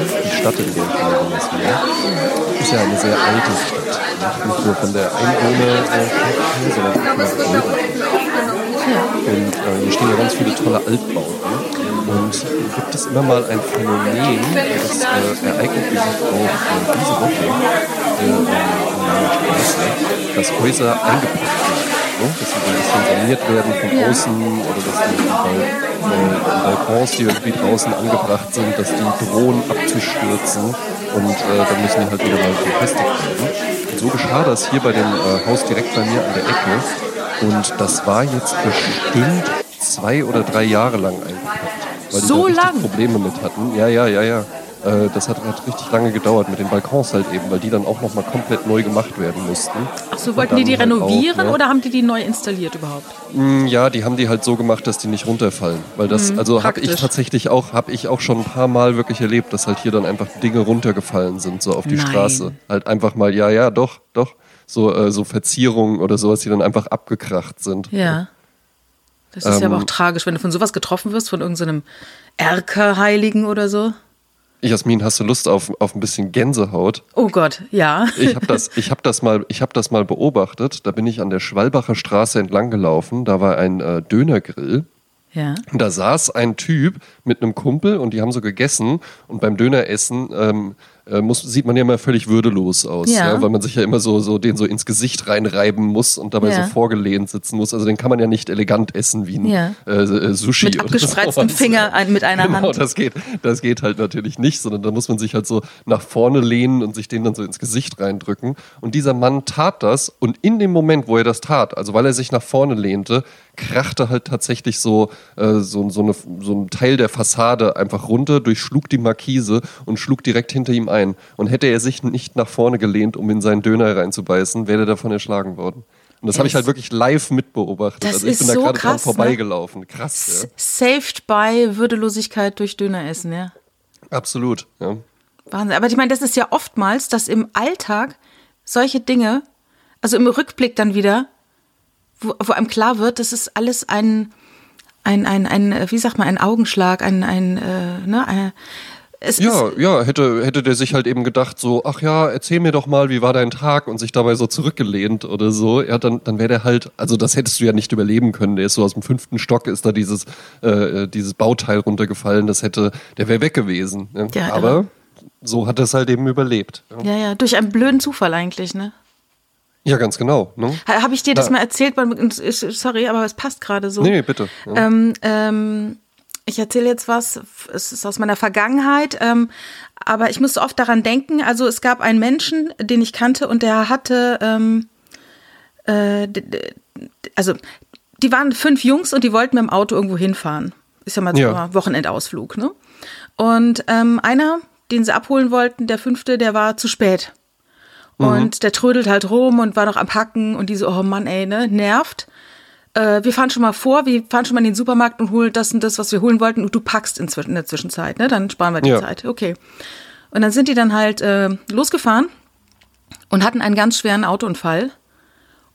die Stadt, in der ich lebe, ist ja eine sehr alte Stadt. Nicht nur von der Einwohnerzahl, sondern auch von der. Und äh, hier stehen ja ganz viele tolle Altbauten. Und gibt es immer mal ein Phänomen, das äh, ereignet sich auch äh, diese Woche äh, in meiner Straße, dass Häuser eingepackt werden. Ne? Dass sie so ein bisschen saniert werden von außen oder dass die, die, äh, Balkons, die irgendwie draußen angebracht sind, dass die drohen abzustürzen und äh, dann müssen die halt wieder mal befestigt werden. Und so geschah das hier bei dem äh, Haus direkt bei mir an der Ecke. Und das war jetzt bestimmt zwei oder drei Jahre lang eingepackt weil so die da lang? Probleme mit hatten. Ja, ja, ja, ja. Äh, das hat, hat, richtig lange gedauert mit den Balkons halt eben, weil die dann auch nochmal komplett neu gemacht werden mussten. Ach so, wollten die die halt renovieren auch, ne? oder haben die die neu installiert überhaupt? Mm, ja, die haben die halt so gemacht, dass die nicht runterfallen. Weil das, mhm, also habe ich tatsächlich auch, habe ich auch schon ein paar Mal wirklich erlebt, dass halt hier dann einfach Dinge runtergefallen sind, so auf die Nein. Straße. Halt einfach mal, ja, ja, doch, doch. So, äh, so Verzierungen oder sowas, die dann einfach abgekracht sind. Ja. Das ist ähm, ja aber auch ähm, tragisch, wenn du von sowas getroffen wirst, von irgendeinem Erkerheiligen oder so. Jasmin, hast du Lust auf, auf ein bisschen Gänsehaut? Oh Gott, ja. Ich habe das, hab das, mal, hab das mal beobachtet. Da bin ich an der Schwalbacher Straße entlang gelaufen. Da war ein äh, Dönergrill. Ja. Und da saß ein Typ mit einem Kumpel und die haben so gegessen. Und beim Döneressen ähm, äh, muss, sieht man ja immer völlig würdelos aus, ja. ja. weil man sich ja immer so, so den so ins Gesicht reinreiben muss und dabei ja. so vorgelehnt sitzen muss. Also den kann man ja nicht elegant essen wie ein ja. äh, äh Sushi. Mit abgespreiztem Finger ein, mit einer genau, Hand. Das geht, das geht halt natürlich nicht, sondern da muss man sich halt so nach vorne lehnen und sich den dann so ins Gesicht reindrücken. Und dieser Mann tat das und in dem Moment, wo er das tat, also weil er sich nach vorne lehnte, krachte halt tatsächlich so, äh, so, so, eine, so ein Teil der Fassade einfach runter, durchschlug die Markise und schlug direkt hinter ihm ein. Und hätte er sich nicht nach vorne gelehnt, um in seinen Döner reinzubeißen, wäre er davon erschlagen worden. Und das habe ich halt wirklich live mitbeobachtet. Das also ich bin da so gerade dran ne? vorbeigelaufen. Ne? Krass. Ja. Saved by Würdelosigkeit durch Döner essen, ja. Absolut, ja. Wahnsinn. Aber ich meine, das ist ja oftmals, dass im Alltag solche Dinge, also im Rückblick dann wieder, wo, wo einem klar wird, das ist alles ein, ein, ein, ein, wie sagt man, ein Augenschlag, ein, ein, äh, ne, ein, es ja, ja, hätte, hätte der sich halt eben gedacht, so, ach ja, erzähl mir doch mal, wie war dein Tag und sich dabei so zurückgelehnt oder so, ja, dann, dann wäre der halt, also das hättest du ja nicht überleben können. Der ist so aus dem fünften Stock, ist da dieses, äh, dieses Bauteil runtergefallen, das hätte, der wäre weg gewesen. Ne? Ja, Aber ja. so hat er es halt eben überlebt. Ja. ja, ja, durch einen blöden Zufall eigentlich, ne? Ja, ganz genau. Ne? Habe ich dir das mal erzählt? Sorry, aber es passt gerade so. Nee, bitte. Ja. Ähm, ähm, ich erzähle jetzt was, es ist aus meiner Vergangenheit, ähm, aber ich musste oft daran denken. Also es gab einen Menschen, den ich kannte und der hatte, ähm, äh, also die waren fünf Jungs und die wollten mit dem Auto irgendwo hinfahren. Ist ja mal so ja. ein Wochenendausflug, ne? Und ähm, einer, den sie abholen wollten, der fünfte, der war zu spät. Mhm. Und der trödelt halt rum und war noch am Hacken und die so, oh Mann, ey, ne, nervt. Äh, wir fahren schon mal vor, wir fahren schon mal in den Supermarkt und holen das und das, was wir holen wollten und du packst in, in der Zwischenzeit, ne, dann sparen wir die ja. Zeit. Okay. Und dann sind die dann halt äh, losgefahren und hatten einen ganz schweren Autounfall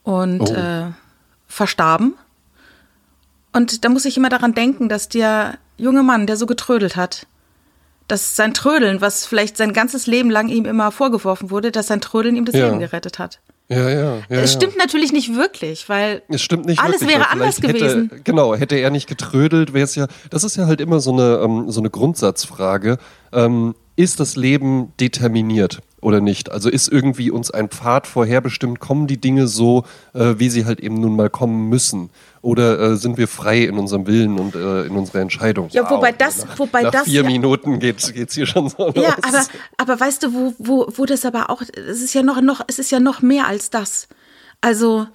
und oh. äh, verstarben. Und da muss ich immer daran denken, dass der junge Mann, der so getrödelt hat, dass sein Trödeln, was vielleicht sein ganzes Leben lang ihm immer vorgeworfen wurde, dass sein Trödeln ihm das ja. Leben gerettet hat. Ja, ja, ja. Es stimmt ja. natürlich nicht wirklich, weil es stimmt nicht alles wirklich, wäre anders hätte, gewesen. Genau, hätte er nicht getrödelt, wäre es ja. Das ist ja halt immer so eine, ähm, so eine Grundsatzfrage. Ähm, ist das Leben determiniert oder nicht? Also ist irgendwie uns ein Pfad vorherbestimmt? Kommen die Dinge so, äh, wie sie halt eben nun mal kommen müssen? Oder äh, sind wir frei in unserem Willen und äh, in unserer Entscheidung? Ja, wobei das, nach, wobei nach das. vier ja, Minuten geht es hier schon so. Ja, aber, aber weißt du, wo, wo, wo das aber auch, es ist ja noch, noch, es ist ja noch mehr als das. Also,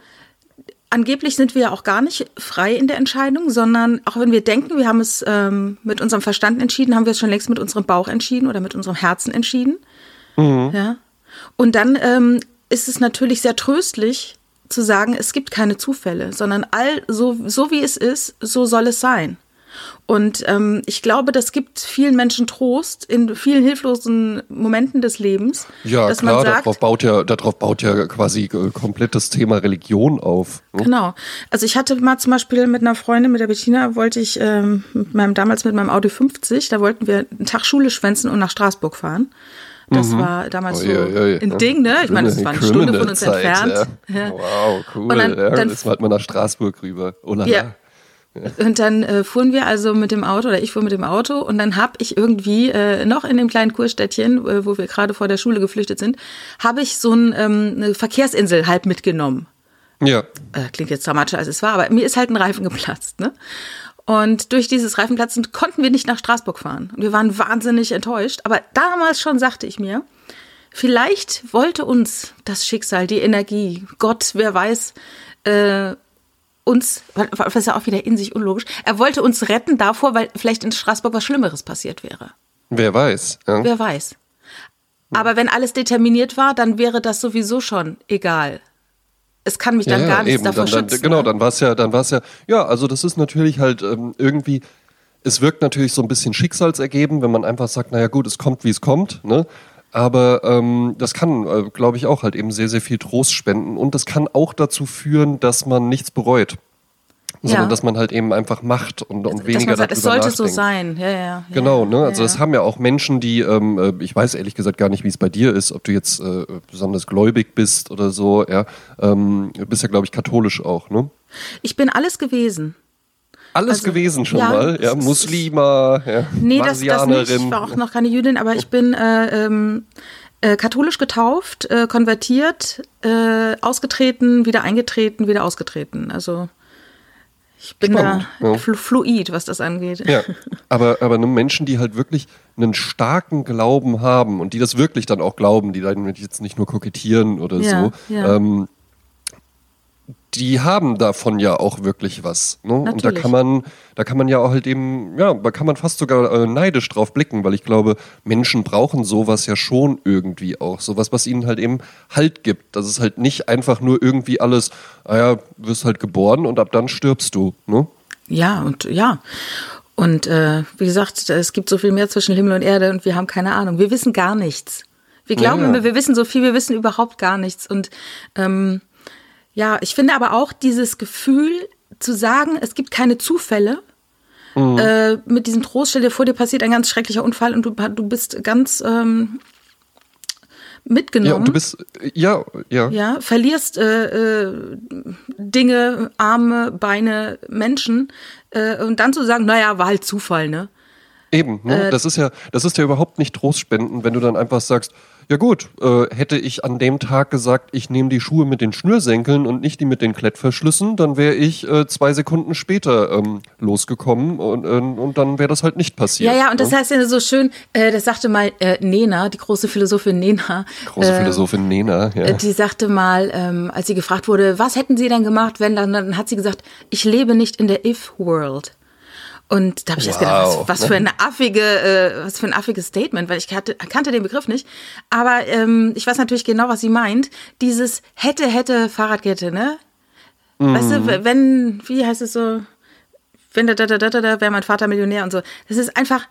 angeblich sind wir ja auch gar nicht frei in der Entscheidung, sondern auch wenn wir denken, wir haben es ähm, mit unserem Verstand entschieden, haben wir es schon längst mit unserem Bauch entschieden oder mit unserem Herzen entschieden. Mhm. Ja. Und dann ähm, ist es natürlich sehr tröstlich, zu sagen, es gibt keine Zufälle, sondern all so, so wie es ist, so soll es sein. Und ähm, ich glaube, das gibt vielen Menschen Trost in vielen hilflosen Momenten des Lebens. Ja, dass klar, man sagt, darauf baut ja, darauf baut ja quasi äh, komplett das Thema Religion auf. ne? Genau. Also ich hatte mal zum Beispiel mit einer Freundin, mit der Bettina, wollte ich ähm, mit meinem damals mit meinem Audi 50, da wollten wir einen Tag Schule schwänzen und nach Straßburg fahren. Das war damals so ui, ui. ein Ding, ne? Ich meine, das war eine Stunde von uns Criminal-Zeit, entfernt. Ja. Wow, cool. Und dann- ja, dann- jetzt hat man nach Straßburg rüber. Oh la la. Ja. Und dann äh, fuhren wir also mit dem Auto, oder ich fuhr mit dem Auto, und dann habe ich irgendwie äh, noch in dem kleinen Kurstädtchen, äh, wo wir gerade vor der Schule geflüchtet sind, habe ich so ein, ähm, eine Verkehrsinsel halb mitgenommen. Ja. Äh, klingt jetzt dramatischer als es war, aber mir ist halt ein Reifen geplatzt, ne? Und durch dieses Reifenplatzen konnten wir nicht nach Straßburg fahren. Und wir waren wahnsinnig enttäuscht. Aber damals schon sagte ich mir, vielleicht wollte uns das Schicksal, die Energie, Gott, wer weiß, äh, uns, was ist ja auch wieder in sich unlogisch, er wollte uns retten davor, weil vielleicht in Straßburg was Schlimmeres passiert wäre. Wer weiß. Ja. Wer weiß. Aber wenn alles determiniert war, dann wäre das sowieso schon egal. Es kann mich dann ja, gar ja, nichts eben. davor dann, dann, schützen. Genau, ne? dann war es ja, dann war es ja, ja, also das ist natürlich halt ähm, irgendwie, es wirkt natürlich so ein bisschen schicksalsergeben, wenn man einfach sagt, naja gut, es kommt, wie es kommt, ne? Aber ähm, das kann, äh, glaube ich, auch halt eben sehr, sehr viel Trost spenden und das kann auch dazu führen, dass man nichts bereut. Sondern Ja. dass man halt eben einfach macht und, und weniger sagt, es darüber sollte so nachdenkt. sein. Ja, ja, Genau, ne? Also das haben ja auch Menschen, die, ähm, äh, ich weiß ehrlich gesagt gar nicht, wie es bei dir ist, ob du jetzt äh, besonders gläubig bist oder so, ja. Ähm, du bist ja, glaube ich, katholisch auch, ne? Ich bin alles gewesen. Alles Also, gewesen schon ja, mal, ja. es Muslima, ja. Nee, das, das nicht. Ich war auch noch keine Jüdin, aber ich bin äh, ähm, äh, katholisch getauft, äh, konvertiert, äh, ausgetreten, wieder eingetreten, wieder ausgetreten. Also ich bin Spannend, da ja. flu fluid, was das angeht. Ja, aber, aber Menschen, die halt wirklich einen starken Glauben haben und die das wirklich dann auch glauben, die dann jetzt nicht nur kokettieren oder Ja, so, ja. Ähm, die haben davon ja auch wirklich was. Ne? Und da kann man, da kann man ja auch halt eben, ja, da kann man fast sogar äh, neidisch drauf blicken, weil ich glaube, Menschen brauchen sowas ja schon irgendwie auch. Sowas, was ihnen halt eben Halt gibt. Dass es halt nicht einfach nur irgendwie alles, ah ja, wirst halt geboren und ab dann stirbst du. Ne? Ja, und ja. Und äh, wie gesagt, es gibt so viel mehr zwischen Himmel und Erde und wir haben keine Ahnung. Wir wissen gar nichts. Wir glauben Ja. immer, wir wissen so viel, wir wissen überhaupt gar nichts. Und ähm, ja, ich finde aber auch dieses Gefühl zu sagen, es gibt keine Zufälle. Mhm. Äh, mit diesem Trost, stell dir vor, dir passiert ein ganz schrecklicher Unfall und du, du bist ganz ähm, mitgenommen. Ja, und du bist, ja, ja. Ja, verlierst äh, äh, Dinge, Arme, Beine, Menschen äh, und dann zu sagen, naja, war halt Zufall, ne? Eben, ne? Äh, das ist ja, das ist ja überhaupt nicht Trostspenden, wenn du dann einfach sagst, ja gut, äh, hätte ich an dem Tag gesagt, ich nehme die Schuhe mit den Schnürsenkeln und nicht die mit den Klettverschlüssen, dann wäre ich äh, zwei Sekunden später ähm, losgekommen und, äh, und dann wäre das halt nicht passiert. Ja, ja, und das ne? heißt ja so schön, äh, das sagte mal äh, Nena, die große Philosophin Nena. Große äh, Philosophin Nena, ja. Die sagte mal, ähm, als sie gefragt wurde, was hätten Sie denn gemacht, wenn dann, dann hat sie gesagt, ich lebe nicht in der If-World. Und da habe ich erst gedacht, Wow. was, was für eine affige, äh, was für ein affiges Statement, weil ich kannte, kannte den Begriff nicht. Aber ähm, ich weiß natürlich genau, was sie meint. Dieses hätte, hätte, Fahrradkette, ne? Weißt Mhm. du, wenn, wie heißt es so, wenn da, da, da, da, da, da wäre mein Vater Millionär und so. Das ist einfach,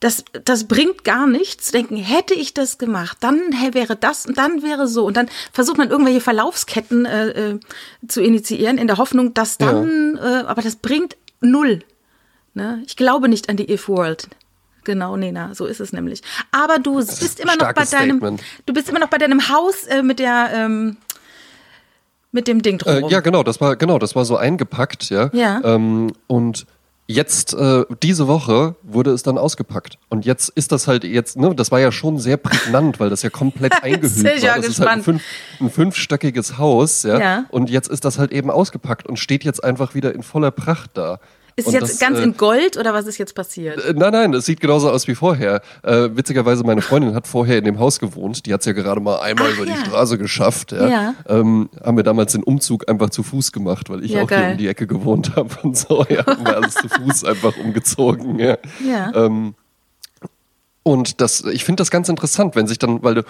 das, das bringt gar nichts. Denken, hätte ich das gemacht, dann hä, wäre das und dann wäre so. Und dann versucht man irgendwelche Verlaufsketten äh, äh, zu initiieren, in der Hoffnung, dass dann, äh, aber das bringt null. Ne? Ich glaube nicht an die If-World. Genau, Nena, so ist es nämlich. Aber du bist immer noch bei deinem, Statement. du bist immer noch bei deinem Haus äh, mit der, ähm, mit dem Ding Äh, drumherum. ja, genau, das war genau, das war so eingepackt, ja. Ja. Ähm, und jetzt äh, diese Woche wurde es dann ausgepackt und jetzt ist das halt jetzt, ne, das war ja schon sehr prägnant, weil das ja komplett eingehüllt ich ja war. Das ist halt ein, gespannt. fünf, ein fünfstöckiges Haus, ja? Ja. Und jetzt ist das halt eben ausgepackt und steht jetzt einfach wieder in voller Pracht da. Ist und jetzt das, ganz äh, in Gold oder was ist jetzt passiert? äh, Nein, nein, es sieht genauso aus wie vorher. Äh, witzigerweise, meine Freundin hat vorher in dem Haus gewohnt. Die hat es ja gerade mal einmal Ach, über ja. die Straße geschafft. Ja. Ja. Ähm, haben wir damals den Umzug einfach zu Fuß gemacht, weil ich Ja, auch hier geil. um die Ecke gewohnt habe und so. Ja, haben wir alles zu Fuß einfach umgezogen. Ja. Ja. Ähm, und das, ich finde das ganz interessant, wenn sich dann, weil du,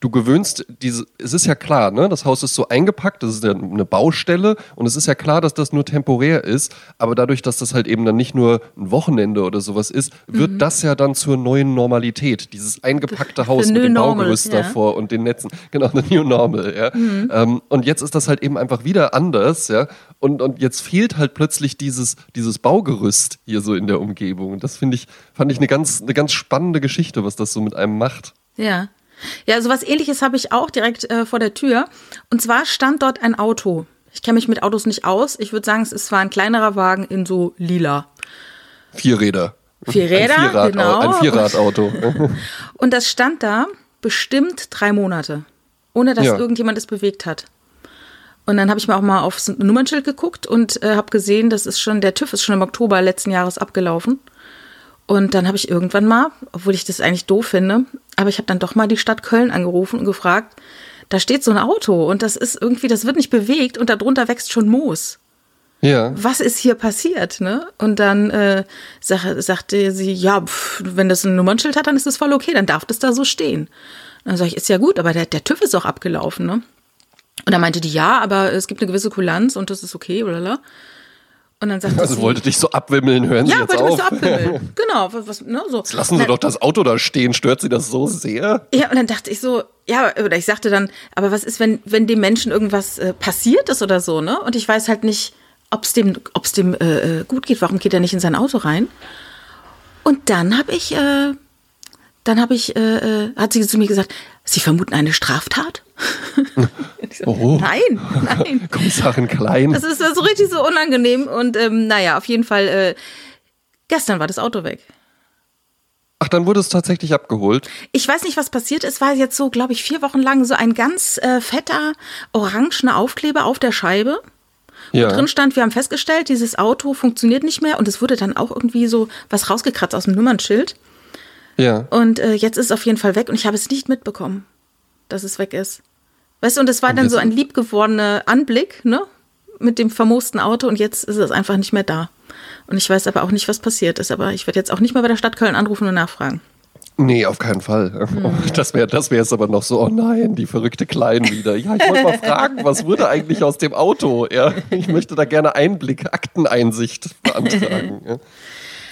du gewöhnst diese, es ist ja klar, ne, das Haus ist so eingepackt, das ist ja eine Baustelle und es ist ja klar, dass das nur temporär ist, aber dadurch, dass das halt eben dann nicht nur ein Wochenende oder sowas ist, wird mhm. das ja dann zur neuen Normalität, dieses eingepackte Haus mit dem Baugerüst ja. davor und den Netzen, genau, the new normal, ja. Mhm. Ähm, und jetzt ist das halt eben einfach wieder anders, ja, und, und jetzt fehlt halt plötzlich dieses, dieses Baugerüst hier so in der Umgebung. Und das finde ich, fand ich eine ganz, eine ganz spannende Geschichte, was das so mit einem macht. Ja. Ja, so was ähnliches habe ich auch direkt äh, vor der Tür. Und zwar stand dort ein Auto. Ich kenne mich mit Autos nicht aus. Ich würde sagen, es ist zwar ein kleinerer Wagen in so lila. Vier Räder. Vier Räder, ein Vierrad, genau. Ein Vierradauto. Und das stand da bestimmt drei Monate, ohne dass ja. irgendjemand es bewegt hat. Und dann habe ich mir auch mal aufs Nummernschild geguckt und äh, habe gesehen, das ist schon, der TÜV ist schon im Oktober letzten Jahres abgelaufen. Und dann habe ich irgendwann mal, obwohl ich das eigentlich doof finde, aber ich habe dann doch mal die Stadt Köln angerufen und gefragt, da steht so ein Auto und das ist irgendwie, das wird nicht bewegt und darunter wächst schon Moos. Ja. Was ist hier passiert? Ne? Und dann äh, sag, sagte sie, ja, pf, wenn das ein Nummernschild hat, dann ist das voll okay, dann darf das da so stehen. Und dann sage ich, ist ja gut, aber der, der TÜV ist auch abgelaufen. Ne? Und dann meinte die, ja, aber es gibt eine gewisse Kulanz und das ist okay, blablabla. Und dann sagte also sie, wollte dich so abwimmeln, hören ja, Sie jetzt auf. Ja, wollte mich so abwimmeln. genau. Was, ne, so. Jetzt lassen Sie dann, doch das Auto da stehen. Stört Sie das so sehr? Ja, und dann dachte ich so, ja, oder ich sagte dann, aber was ist, wenn, wenn dem Menschen irgendwas äh, passiert ist oder so, ne? Und ich weiß halt nicht, ob es dem, ob's dem äh, äh, gut geht. Warum geht er nicht in sein Auto rein? Und dann habe ich, äh, dann habe ich, äh, äh, hat sie zu mir gesagt, Sie vermuten eine Straftat? oh. Nein, nein. Kommissarin Klein. Das ist so also richtig so unangenehm. Und ähm, naja, auf jeden Fall, äh, gestern war das Auto weg. Ach, dann wurde es tatsächlich abgeholt. Ich weiß nicht, was passiert ist. War jetzt so, glaube ich, vier Wochen lang so ein ganz äh, fetter, orangener Aufkleber auf der Scheibe. Ja. Wo drin stand, wir haben festgestellt, dieses Auto funktioniert nicht mehr und es wurde dann auch irgendwie so was rausgekratzt aus dem Nummernschild. Ja. Und äh, jetzt ist es auf jeden Fall weg und ich habe es nicht mitbekommen, dass es weg ist. Weißt du, und es war und dann so ein liebgewordener Anblick, ne? Mit dem vermoosten Auto und jetzt ist es einfach nicht mehr da. Und ich weiß aber auch nicht, was passiert ist. Aber ich werde jetzt auch nicht mal bei der Stadt Köln anrufen und nachfragen. Nee, auf keinen Fall. Hm. Das wäre das wär jetzt aber noch so, oh nein, die verrückte Klein wieder. Ja, ich wollte mal fragen, was wurde eigentlich aus dem Auto? Ja, ich möchte da gerne Einblick, Akteneinsicht beantragen. Ja.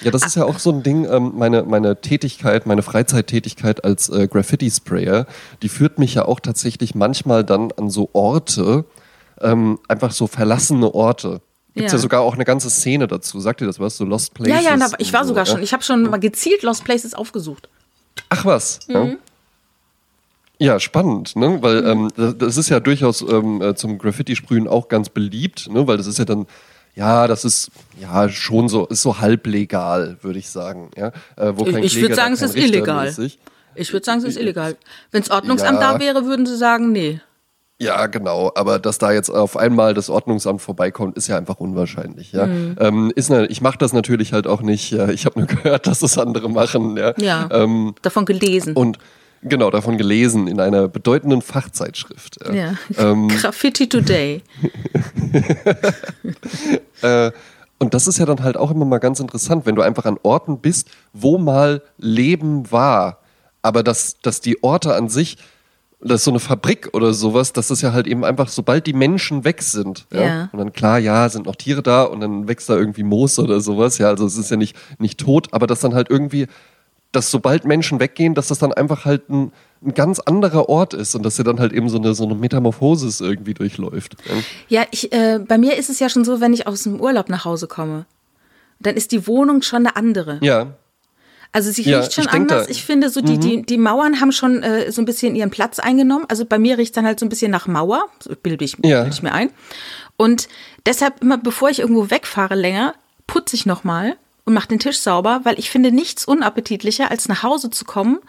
Ja, das ist ja auch so ein Ding, ähm, meine, meine Tätigkeit, meine Freizeittätigkeit als äh, Graffiti-Sprayer, die führt mich ja auch tatsächlich manchmal dann an so Orte, ähm, einfach so verlassene Orte. Gibt ja. ja. sogar auch eine ganze Szene dazu. Sagt ihr das was? So Lost Places? Ja, ja, ich war so, sogar schon. Ich habe schon mal gezielt Lost Places aufgesucht. Ach was. Mhm. Ja. Ja, spannend, ne? Weil mhm. ähm, das ist ja durchaus ähm, äh, zum Graffiti-Sprühen auch ganz beliebt, ne? Weil das ist ja dann ja, das ist ja schon so, ist so halblegal, würde ich sagen. Ja, äh, wo kein ich würde sagen, es ist Richter illegal. Mäßig. Ich würde sagen, es ist illegal. Wenn das Ordnungsamt ja. da wäre, würden sie sagen, nee. Ja, genau. Aber dass da jetzt auf einmal das Ordnungsamt vorbeikommt, ist ja einfach unwahrscheinlich. Ja, mhm. ähm, ist eine, ich mache das natürlich halt auch nicht. Ja. Ich habe nur gehört, dass es andere machen. Ja, ja ähm, davon gelesen. Und Genau, davon gelesen in einer bedeutenden Fachzeitschrift. Ja. Ähm, Graffiti Today. äh, und das ist ja dann halt auch immer mal ganz interessant, wenn du einfach an Orten bist, wo mal Leben war, aber dass, dass die Orte an sich, das ist so eine Fabrik oder sowas, dass das ja halt eben einfach, sobald die Menschen weg sind, ja, ja. und dann klar, ja, sind noch Tiere da und dann wächst da irgendwie Moos oder sowas, ja, also es ist ja nicht, nicht tot, aber dass dann halt irgendwie dass sobald Menschen weggehen, dass das dann einfach halt ein, ein ganz anderer Ort ist und dass er dann halt eben so eine, so eine Metamorphosis irgendwie durchläuft. Ja, ich, äh, bei mir ist es ja schon so, wenn ich aus dem Urlaub nach Hause komme, dann ist die Wohnung schon eine andere. Ja. Also sie ja, riecht schon anders. ich finde, so die, mhm. die, die Mauern haben schon äh, so ein bisschen ihren Platz eingenommen. Also bei mir riecht es dann halt so ein bisschen nach Mauer, so bilde ich, ja. bild ich mir ein. Und deshalb immer, bevor ich irgendwo wegfahre länger, putze ich nochmal und mache den Tisch sauber, weil ich finde nichts unappetitlicher, als nach Hause zu kommen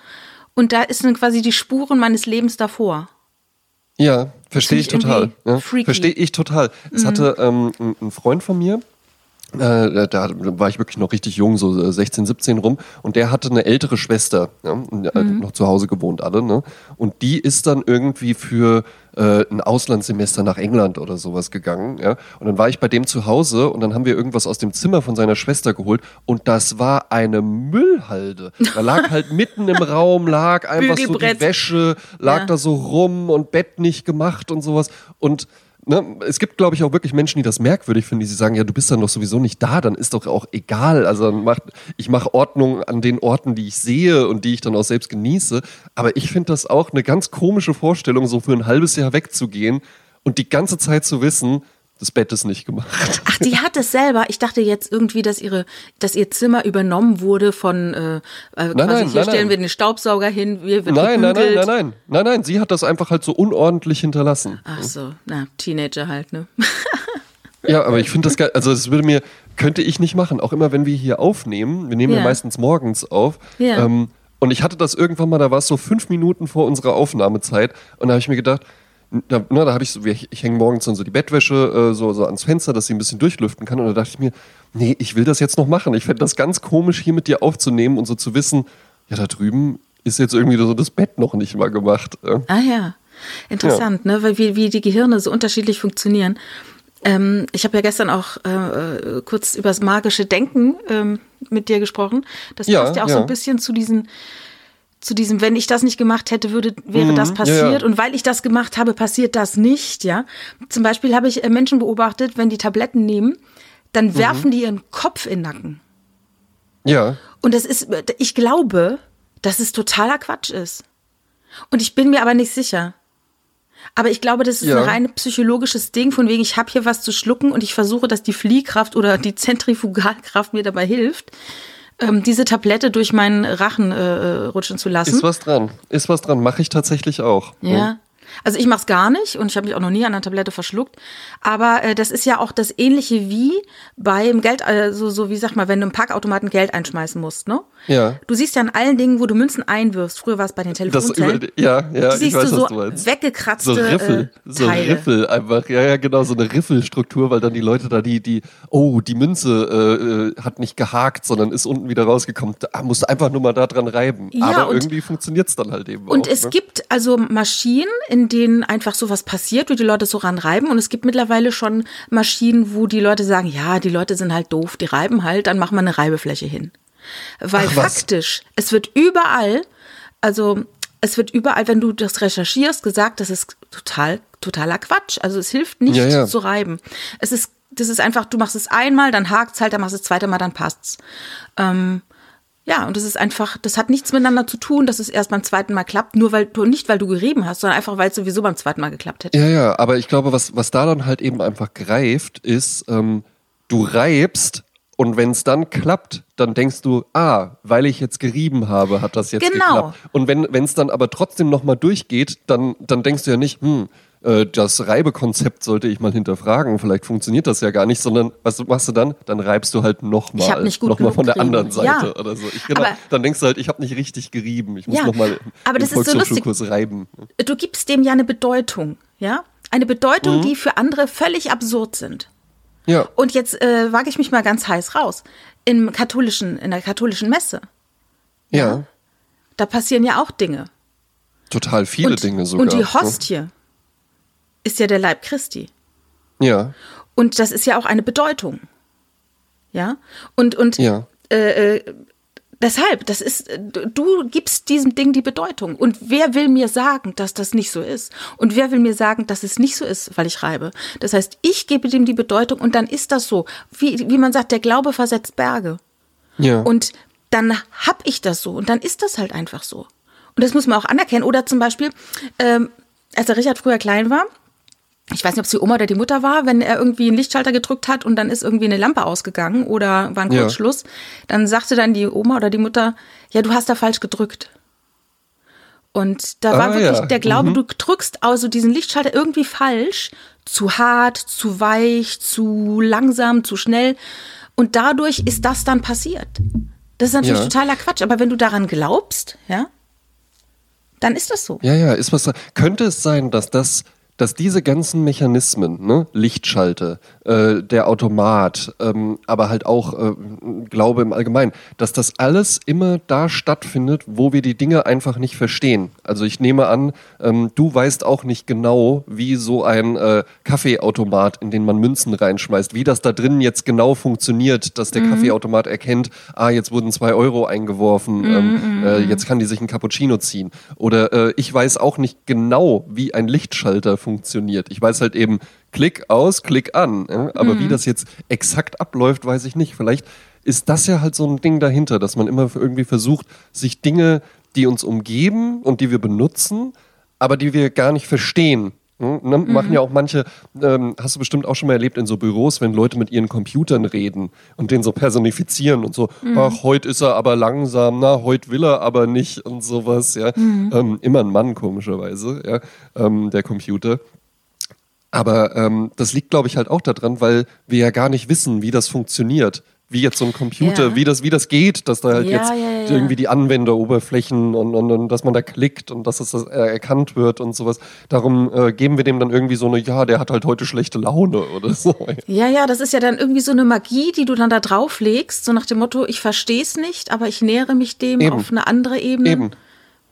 und da ist dann quasi die Spuren meines Lebens davor. Ja, verstehe ich total. Ja, verstehe ich total. Es mhm. hatte ähm, ein Freund von mir, äh, da war ich wirklich noch richtig jung, so 16, äh, 17 rum. Und der hatte eine ältere Schwester, ja, mhm. noch zu Hause gewohnt alle. Ne? Und die ist dann irgendwie für äh, ein Auslandssemester nach England oder sowas gegangen. Ja? Und dann war ich bei dem zu Hause und dann haben wir irgendwas aus dem Zimmer von seiner Schwester geholt. Und das war eine Müllhalde. Da lag halt mitten im Raum, lag einfach so die Wäsche, lag ja. da so rum und Bett nicht gemacht und sowas. Und Ne, es gibt, glaube ich, auch wirklich Menschen, die das merkwürdig finden, die sagen, ja, du bist dann doch sowieso nicht da, dann ist doch auch egal. Also macht, ich mache Ordnung an den Orten, die ich sehe und die ich dann auch selbst genieße. Aber ich finde das auch eine ganz komische Vorstellung, so für ein halbes Jahr wegzugehen und die ganze Zeit zu wissen, das Bett ist nicht gemacht. Ach, die hat es selber. Ich dachte jetzt irgendwie, dass ihre, dass ihr Zimmer übernommen wurde von äh, äh quasi nein, nein, hier nein, stellen wir den Staubsauger hin, wir wird nein, nein, nein, nein, nein, nein, nein, sie hat das einfach halt so unordentlich hinterlassen. Ach so, na Teenager halt, ne? ja, aber ich finde das geil. Also das würde mir könnte ich nicht machen. Auch immer, wenn wir hier aufnehmen, wir nehmen ja, ja meistens morgens auf. Ja. Ähm, und ich hatte das irgendwann mal, da war es so fünf Minuten vor unserer Aufnahmezeit, und da habe ich mir gedacht, da, na, da habe ich so, ich, ich hänge morgens dann so die Bettwäsche äh, so, so ans Fenster, dass sie ein bisschen durchlüften kann. Und da dachte ich mir, nee, ich will das jetzt noch machen. Ich fände das ganz komisch, hier mit dir aufzunehmen und so zu wissen, ja, da drüben ist jetzt irgendwie so das Bett noch nicht mal gemacht. Ah ja, interessant, ja. ne? Weil wie, wie die Gehirne so unterschiedlich funktionieren. Ähm, ich habe ja gestern auch äh, kurz über das magische Denken ähm, mit dir gesprochen. Das ja, passt ja auch ja. so ein bisschen zu diesen zu diesem, wenn ich das nicht gemacht hätte, würde, wäre mhm, das passiert. Ja, ja. Und weil ich das gemacht habe, passiert das nicht, ja. Zum Beispiel habe ich äh, Menschen beobachtet, wenn die Tabletten nehmen, dann mhm. werfen die ihren Kopf in den Nacken. Ja. Und das ist, ich glaube, dass es totaler Quatsch ist. Und ich bin mir aber nicht sicher. Aber ich glaube, das ist ja. ein rein psychologisches Ding, von wegen, ich habe hier was zu schlucken und ich versuche, dass die Fliehkraft oder die Zentrifugalkraft mir dabei hilft ähm, diese Tablette durch meinen Rachen äh, äh, rutschen zu lassen. Ist was dran. Ist was dran. Mache ich tatsächlich auch. Ja. Also ich mache es gar nicht und ich habe mich auch noch nie an einer Tablette verschluckt. Aber äh, das ist ja auch das Ähnliche wie beim Geld, also so wie sag mal, wenn du im Parkautomaten Geld einschmeißen musst, ne? Ja. Du siehst ja an allen Dingen, wo du Münzen einwirfst. Früher war es bei den Telefonzellen. Das über, ja, ja, die siehst ich weiß, du so was du meinst. weggekratzte so Riffel, äh, so Riffel einfach. Ja, ja, genau, so eine Riffelstruktur, weil dann die Leute da die die oh, die Münze äh, hat nicht gehakt, sondern ist unten wieder rausgekommen. Da musst du einfach nur mal da dran reiben. Ja, Aber irgendwie funktioniert es dann halt eben Und auch, es ne? gibt also Maschinen, in denen einfach sowas passiert, wie die Leute so ranreiben und es gibt mittlerweile schon Maschinen, wo die Leute sagen, ja, die Leute sind halt doof, die reiben halt, dann machen wir eine Reibefläche hin. Weil Ach, faktisch, es wird überall, also es wird überall, wenn du das recherchierst, gesagt, das ist total, totaler Quatsch. Also es hilft nicht ja, ja. zu reiben. Es ist, das ist einfach, du machst es einmal, dann hakt's halt, dann machst du es das zweite Mal, dann passt's. Ähm, ja, und das ist einfach, das hat nichts miteinander zu tun, dass es erst beim zweiten Mal klappt, nur weil du, nicht weil du gerieben hast, sondern einfach, weil es sowieso beim zweiten Mal geklappt hätte. Ja, ja, aber ich glaube, was, was da dann halt eben einfach greift, ist, ähm, du reibst und wenn es dann klappt, dann denkst du, ah, weil ich jetzt gerieben habe, hat das jetzt genau. geklappt. Und wenn es dann aber trotzdem nochmal durchgeht, dann, dann denkst du ja nicht, hm, äh, das Reibekonzept sollte ich mal hinterfragen, vielleicht funktioniert das ja gar nicht, sondern was machst du dann? Dann reibst du halt nochmal, nochmal von der anderen Seite ja. oder so. Ich, genau, aber, dann denkst du halt, ich habe nicht richtig gerieben, ich muss ja, nochmal im das ist so lustig. reiben. Du gibst dem ja eine Bedeutung, ja? Eine Bedeutung, mhm. die für andere völlig absurd sind. Ja. Und jetzt äh, wage ich mich mal ganz heiß raus. Im katholischen, in der katholischen Messe. Ja. ja da passieren ja auch Dinge. Total viele und, Dinge sogar. Und die Hostie ne? Ist ja der Leib Christi. Ja. Und das ist ja auch eine Bedeutung. Ja. Und, und ja. Äh, äh, Deshalb, das ist, du gibst diesem Ding die Bedeutung. Und wer will mir sagen, dass das nicht so ist? Und wer will mir sagen, dass es nicht so ist, weil ich reibe? Das heißt, ich gebe dem die Bedeutung und dann ist das so. Wie, wie man sagt, der Glaube versetzt Berge. Ja. Und dann hab ich das so und dann ist das halt einfach so. Und das muss man auch anerkennen. Oder zum Beispiel, ähm, als der Richard früher klein war, ich weiß nicht, ob es die Oma oder die Mutter war, wenn er irgendwie einen Lichtschalter gedrückt hat und dann ist irgendwie eine Lampe ausgegangen oder war ein Kurzschluss, ja. dann sagte dann die Oma oder die Mutter, ja, du hast da falsch gedrückt. Und da war ah, wirklich ja. der Glaube, mhm. du drückst also diesen Lichtschalter irgendwie falsch, zu hart, zu weich, zu langsam, zu schnell. Und dadurch ist das dann passiert. Das ist natürlich ja. totaler Quatsch. Aber wenn du daran glaubst, ja, dann ist das so. Ja, ja, ist was. Könnte es sein, dass das dass diese ganzen Mechanismen, ne, Lichtschalter, äh, der Automat, ähm, aber halt auch äh, Glaube im Allgemeinen, dass das alles immer da stattfindet, wo wir die Dinge einfach nicht verstehen. Also ich nehme an, ähm, du weißt auch nicht genau, wie so ein äh, Kaffeeautomat, in den man Münzen reinschmeißt, wie das da drin jetzt genau funktioniert, dass der mhm. Kaffeeautomat erkennt, ah, jetzt wurden zwei Euro eingeworfen, mhm, ähm, mhm, äh, mhm. jetzt kann die sich ein Cappuccino ziehen. Oder äh, ich weiß auch nicht genau, wie ein Lichtschalter funktioniert. Ich weiß halt eben, Klick aus, Klick an. Aber mhm. wie das jetzt exakt abläuft, weiß ich nicht. Vielleicht ist das ja halt so ein Ding dahinter, dass man immer irgendwie versucht, sich Dinge, die uns umgeben und die wir benutzen, aber die wir gar nicht verstehen, ne? Mhm. Machen ja auch manche, ähm, hast du bestimmt auch schon mal erlebt in so Büros, wenn Leute mit ihren Computern reden und den so personifizieren und so, mhm. ach, heute ist er aber langsam, na, heute will er aber nicht und sowas, ja. Mhm. Ähm, immer ein Mann, komischerweise, ja, ähm, der Computer. Aber ähm, das liegt, glaube ich, halt auch daran, weil wir ja gar nicht wissen, wie das funktioniert wie jetzt so ein Computer, ja. wie, das, wie das geht, dass da halt ja, jetzt ja, irgendwie die Anwenderoberflächen und, und, und, dass man da klickt und dass das erkannt wird und sowas. Darum äh, geben wir dem dann irgendwie so eine, ja, der hat halt heute schlechte Laune oder so. Ja, ja, das ist ja dann irgendwie so eine Magie, die du dann da drauflegst, so nach dem Motto, ich verstehe es nicht, aber ich nähere mich dem Eben. auf eine andere Ebene. Eben.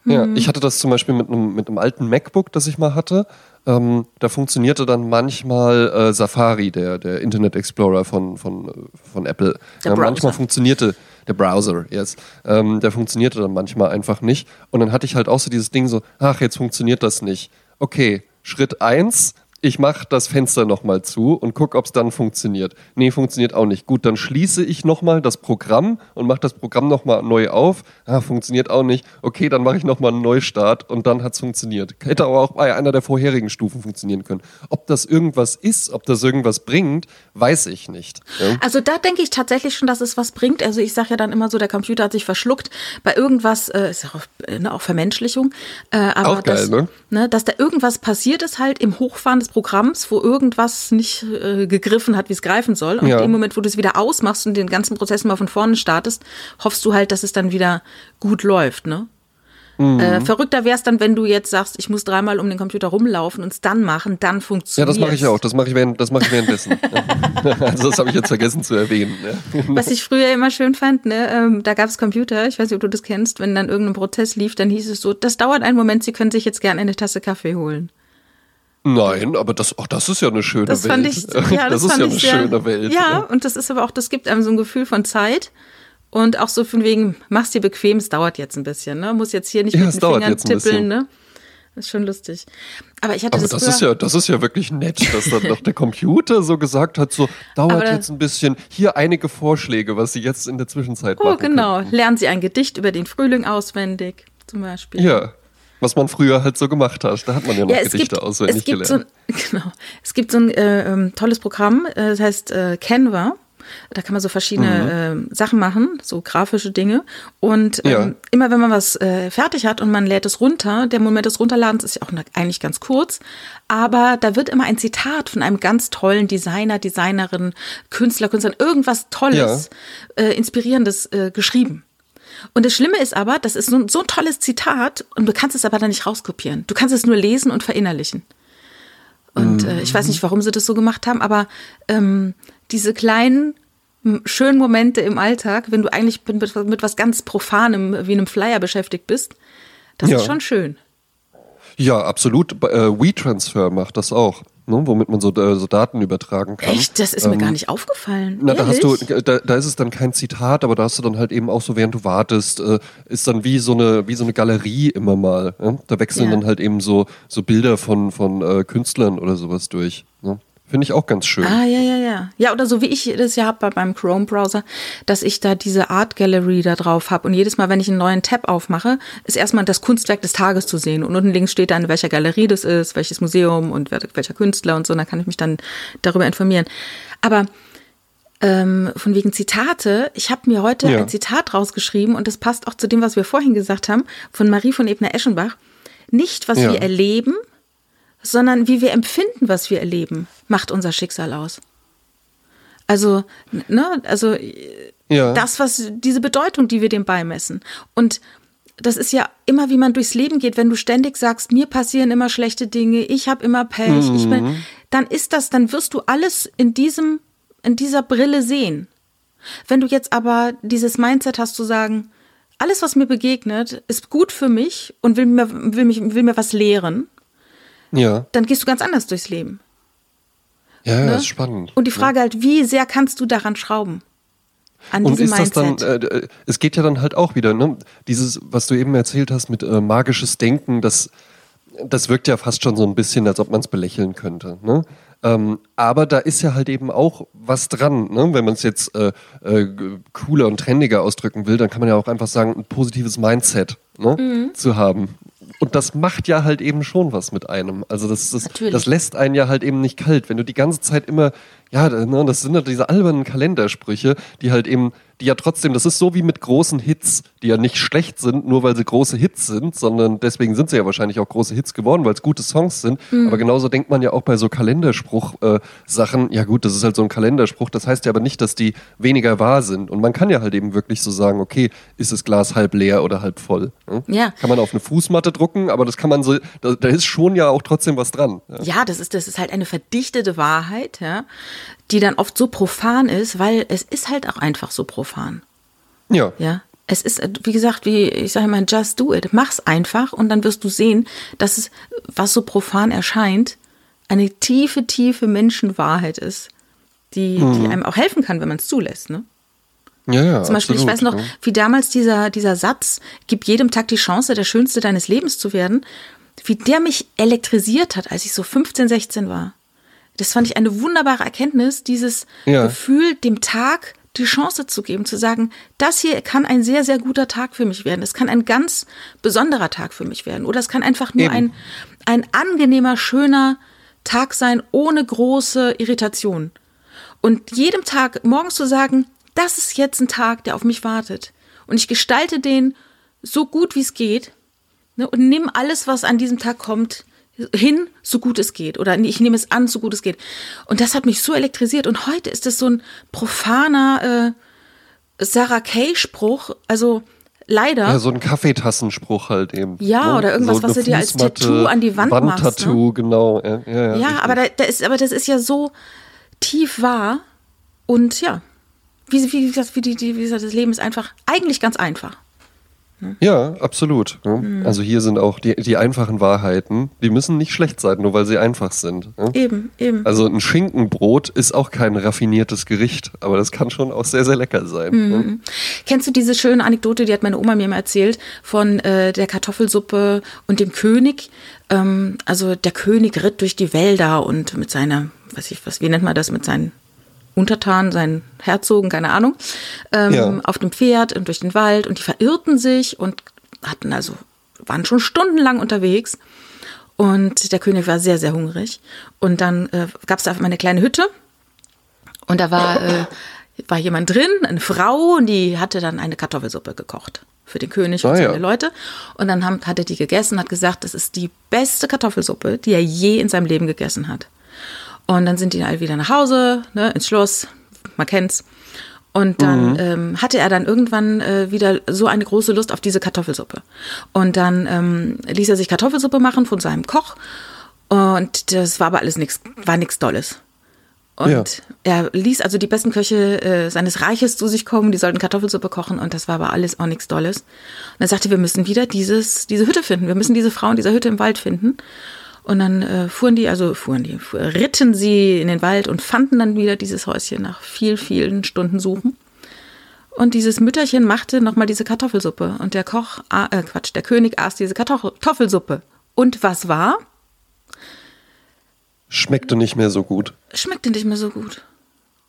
Ja, mhm. ich hatte das zum Beispiel mit einem, mit einem alten MacBook, das ich mal hatte. Ähm, da funktionierte dann manchmal äh, Safari, der, der Internet Explorer von, von, von Apple. Ja, manchmal funktionierte der Browser, yes. Ähm, der funktionierte dann manchmal einfach nicht. Und dann hatte ich halt auch so dieses Ding so, ach, jetzt funktioniert das nicht. Okay, Schritt eins ich mache das Fenster nochmal zu und gucke, ob es dann funktioniert. Nee, funktioniert auch nicht. Gut, dann schließe ich nochmal das Programm und mache das Programm nochmal neu auf. Ah, funktioniert auch nicht. Okay, dann mache ich nochmal einen Neustart und dann hat es funktioniert. Hätte aber auch bei einer der vorherigen Stufen funktionieren können. Ob das irgendwas ist, ob das irgendwas bringt, weiß ich nicht. Ja? Also da denke ich tatsächlich schon, dass es was bringt. Also ich sage ja dann immer so, der Computer hat sich verschluckt. Bei irgendwas, äh, ist ja auch, äh, ne, auch Vermenschlichung. Äh, aber auch geil, dass, ne? ne? Dass da irgendwas passiert ist halt im Hochfahren des Programms, wo irgendwas nicht äh, gegriffen hat, wie es greifen soll. Und ja. im Moment, wo du es wieder ausmachst und den ganzen Prozess mal von vorne startest, hoffst du halt, dass es dann wieder gut läuft, ne? Mhm. Äh, verrückter wäre es dann, wenn du jetzt sagst, ich muss dreimal um den Computer rumlaufen und es dann machen, dann funktioniert Ja, das mache ich auch. Das mache ich, während, das mach ich währenddessen. also das habe ich jetzt vergessen zu erwähnen. Was ich früher immer schön fand, ne, ähm, da gab es Computer, ich weiß nicht, ob du das kennst, wenn dann irgendein Prozess lief, dann hieß es so, das dauert einen Moment, Sie können sich jetzt gerne eine Tasse Kaffee holen. Nein, aber das, auch das ist ja eine schöne das Welt. Fand ich, ja, das, das ist ja eine sehr, schöne Welt. Ja, und das ist aber auch, das gibt einem so ein Gefühl von Zeit. Und auch so von wegen, mach's dir bequem, es dauert jetzt ein bisschen, ne? Muss jetzt hier nicht ja, mit den Fingern tippeln, ne? Das ist schon lustig. Aber ich hatte Aber das, das ist ja, das ist ja wirklich nett, dass dann noch der Computer so gesagt hat, so dauert jetzt ein bisschen. Hier einige Vorschläge, was Sie jetzt in der Zwischenzeit oh, machen. Oh, genau. Könnten. Lernen Sie ein Gedicht über den Frühling auswendig, zum Beispiel. Ja was man früher halt so gemacht hat. Da hat man ja noch ja, Gedichte gibt, auswendig gelernt. So ein, genau. Es gibt so ein äh, ähm, tolles Programm, äh, das heißt äh, Canva. Da kann man so verschiedene mhm. äh, Sachen machen, so grafische Dinge. Und ähm, ja. immer wenn man was äh, fertig hat und man lädt es runter, der Moment des Runterladens ist ja auch eigentlich ganz kurz, aber da wird immer ein Zitat von einem ganz tollen Designer, Designerin, Künstler, Künstlerin, irgendwas Tolles, ja. äh, Inspirierendes äh, geschrieben. Und das Schlimme ist aber, das ist so, so ein tolles Zitat und du kannst es aber dann nicht rauskopieren. Du kannst es nur lesen und verinnerlichen. Und äh, ich weiß nicht, warum sie das so gemacht haben, aber ähm, diese kleinen schönen Momente im Alltag, wenn du eigentlich mit, mit was ganz Profanem wie einem Flyer beschäftigt bist, das ja. ist schon schön. Ja, absolut. Äh, WeTransfer macht das auch ne, womit man so, äh, so Daten übertragen kann. Echt? Das ist ähm, mir gar nicht aufgefallen. Na, da, hast du, da, da ist es dann kein Zitat, aber da hast du dann halt eben auch so, während du wartest, äh, ist dann wie so eine, wie so eine Galerie immer mal. Ja? Da wechseln ja. dann halt eben so, so Bilder von, von äh, Künstlern oder sowas durch. Finde ich auch ganz schön. Ah, ja, ja, ja. Ja, oder so wie ich das ja habe bei meinem Chrome-Browser, dass ich da diese Art Gallery da drauf habe. Und jedes Mal, wenn ich einen neuen Tab aufmache, ist erstmal das Kunstwerk des Tages zu sehen. Und unten links steht dann, welcher Galerie das ist, welches Museum und welcher Künstler und so. Und dann kann ich mich dann darüber informieren. Aber ähm, von wegen Zitate, ich habe mir heute ja. ein Zitat rausgeschrieben und das passt auch zu dem, was wir vorhin gesagt haben, von Marie von Ebner-Eschenbach. Nicht, was ja. wir erleben, sondern wie wir empfinden, was wir erleben, macht unser Schicksal aus. Also, ne, also ja. das, was diese Bedeutung, die wir dem beimessen. Und das ist ja immer, wie man durchs Leben geht. Wenn du ständig sagst, mir passieren immer schlechte Dinge, ich habe immer Pech, ich bin, dann ist das, dann wirst du alles in diesem, in dieser Brille sehen. Wenn du jetzt aber dieses Mindset hast zu sagen, alles, was mir begegnet, ist gut für mich und will mir, will mich, will mir was lehren, Ja. dann gehst du ganz anders durchs Leben. Ja, ja, Ne? ist spannend. Und die Frage halt, wie sehr kannst du daran schrauben? An Und diesem ist das dann, Mindset. äh, äh, es geht ja dann halt auch wieder, ne? Dieses, was du eben erzählt hast mit äh, magisches Denken, das, das wirkt ja fast schon so ein bisschen, als ob man es belächeln könnte. Ne? Ähm, aber da ist ja halt eben auch was dran. Ne? Wenn man es jetzt äh, äh, cooler und trendiger ausdrücken will, dann kann man ja auch einfach sagen, ein positives Mindset ne? Mhm. zu haben. Und das macht ja halt eben schon was mit einem. Also das, das, das lässt einen ja halt eben nicht kalt. Wenn du die ganze Zeit immer, ja, ne, das sind ja diese albernen Kalendersprüche, die halt eben, die ja trotzdem, das ist so wie mit großen Hits, die ja nicht schlecht sind, nur weil sie große Hits sind, sondern deswegen sind sie ja wahrscheinlich auch große Hits geworden, weil es gute Songs sind. Aber genauso denkt man ja auch bei so Kalenderspruch-Sachen, ja gut, das ist halt so ein Kalenderspruch, das heißt ja aber nicht, dass die weniger wahr sind. Und man kann ja halt eben wirklich so sagen, okay, ist das Glas halb leer oder halb voll? ne? Ja. Kann man auf eine Fußmatte drucken, aber das kann man so, da, da ist schon ja auch trotzdem was dran. Ja. Ja, das ist, das ist halt eine verdichtete Wahrheit, ja, die dann oft so profan ist, weil es ist halt auch einfach so profan. ja. Ja. Es ist, wie gesagt, wie ich sage immer, just do it. Mach's einfach und dann wirst du sehen, dass es, was so profan erscheint, eine tiefe, tiefe Menschenwahrheit ist, die, die einem auch helfen kann, wenn man es zulässt. Ne? Ja, ja, Zum Beispiel, ich weiß absolut, noch, ja. wie damals dieser, dieser Satz, gib jedem Tag die Chance, der Schönste deines Lebens zu werden, wie der mich elektrisiert hat, als ich so 15, 16 war. Das fand ich eine wunderbare Erkenntnis, dieses Ja. Gefühl, dem Tag die Chance zu geben, zu sagen, das hier kann ein sehr, sehr guter Tag für mich werden. Es kann ein ganz besonderer Tag für mich werden. Oder es kann einfach nur Eben. ein, ein angenehmer, schöner Tag sein, ohne große Irritation. Und jedem Tag morgens zu sagen, das ist jetzt ein Tag, der auf mich wartet. Und ich gestalte den so gut wie es geht ne, und nimm alles, was an diesem Tag kommt, hin, so gut es geht. Oder ich nehme es an, so gut es geht. Und das hat mich so elektrisiert. Und heute ist es so ein profaner äh, Sarah Kay-Spruch. Also leider. Ja, so ein Kaffeetassenspruch halt eben. Ja, oder irgendwas, eine was du dir als Tattoo an die Wand machst, ne? Wandtattoo, genau. Ja, ja, ja, Ja, aber, da, da ist, aber das ist ja so tief wahr. Und ja, wie, wie, wie, die, die, wie gesagt, das Leben ist einfach, eigentlich ganz einfach. Ja, absolut. Ja. Mhm. Also hier sind auch die, die einfachen Wahrheiten, die müssen nicht schlecht sein, nur weil sie einfach sind. Ja. Eben, eben. Also ein Schinkenbrot ist auch kein raffiniertes Gericht, aber das kann schon auch sehr, sehr lecker sein. Mhm. ne? Kennst du diese schöne Anekdote, die hat meine Oma mir mal erzählt, von äh, der Kartoffelsuppe und dem König? Ähm, also der König ritt durch die Wälder und mit seiner, weiß ich was, wie nennt man das, mit seinen Untertanen, seinen Herzogen, keine Ahnung, ähm, Ja. auf dem Pferd und durch den Wald und die verirrten sich und hatten also, waren schon stundenlang unterwegs. Und der König war sehr, sehr hungrig. Und dann äh, gab es da eine kleine Hütte und da war, äh, war jemand drin, eine Frau, und die hatte dann eine Kartoffelsuppe gekocht für den König und Ah, seine ja. Leute. Und dann haben, hat er die gegessen, hat gesagt, das ist die beste Kartoffelsuppe, die er je in seinem Leben gegessen hat. Und dann sind die alle wieder nach Hause, ne, ins Schloss, man kennt's. Und dann ähm, hatte er dann irgendwann äh, wieder so eine große Lust auf diese Kartoffelsuppe. Und dann ähm, ließ er sich Kartoffelsuppe machen von seinem Koch. Und das war aber alles nichts, war nichts Dolles. Und Ja. er ließ also die besten Köche äh, seines Reiches zu sich kommen, die sollten Kartoffelsuppe kochen und das war aber alles auch nichts Dolles. Und er sagte, wir müssen wieder dieses, diese Hütte finden, wir müssen diese Frau in dieser Hütte im Wald finden. Und dann äh, fuhren die, also fuhren die, fu- ritten sie in den Wald und fanden dann wieder dieses Häuschen nach viel, vielen Stunden Suchen. Und dieses Mütterchen machte nochmal diese Kartoffelsuppe. Und der Koch, äh, Quatsch, der König aß diese Kartoffel- Kartoffelsuppe. Und was war? Schmeckte nicht mehr so gut. Schmeckte nicht mehr so gut.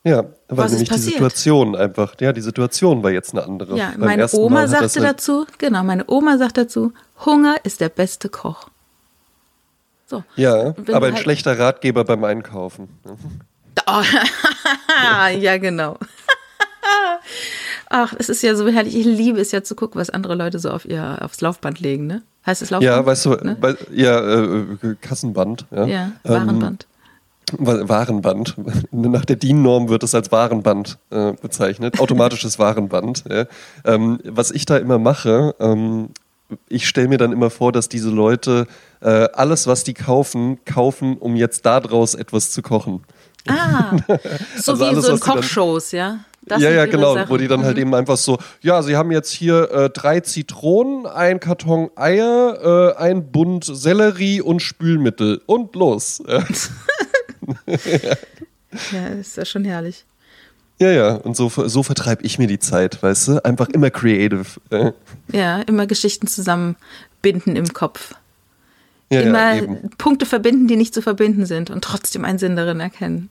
Ja, weil Was ist nämlich die? Situation einfach, ja, die Situation war jetzt eine andere. Ja, Beim meine Oma sagte halt- dazu, genau, meine Oma sagt dazu, Hunger ist der beste Koch. So. Ja, aber ein halt- schlechter Ratgeber beim Einkaufen. Oh, ja, genau. Ach, es ist ja so herrlich. Ich liebe es ja zu gucken, was andere Leute so auf ihr, aufs Laufband legen, ne? Heißt es Laufband? Ja, weißt du, Ne? bei, ja, äh, Kassenband. Ja, Ja, Ähm, Warenband. Wa- Warenband. Nach der DIN-Norm wird es als Warenband äh, bezeichnet. Automatisches Warenband. Ja. Ähm, was ich da immer mache, ähm, ich stelle mir dann immer vor, dass diese Leute äh, alles, was die kaufen, kaufen, um jetzt daraus etwas zu kochen. Ah, so Also wie alles, so in Kochshows, ja? Das ja, ja, genau, Sachen. wo die dann halt Mhm. eben einfach so, ja, sie haben jetzt hier äh, drei Zitronen, ein Karton Eier, äh, ein Bund Sellerie und Spülmittel und los. Ja, ist ja schon herrlich. Ja, ja. und so, so vertreibe ich mir die Zeit, weißt du? Einfach immer creative. Ja, immer Geschichten zusammenbinden im Kopf. Ja, immer ja, eben. Punkte verbinden, die nicht zu verbinden sind und trotzdem einen Sinn darin erkennen.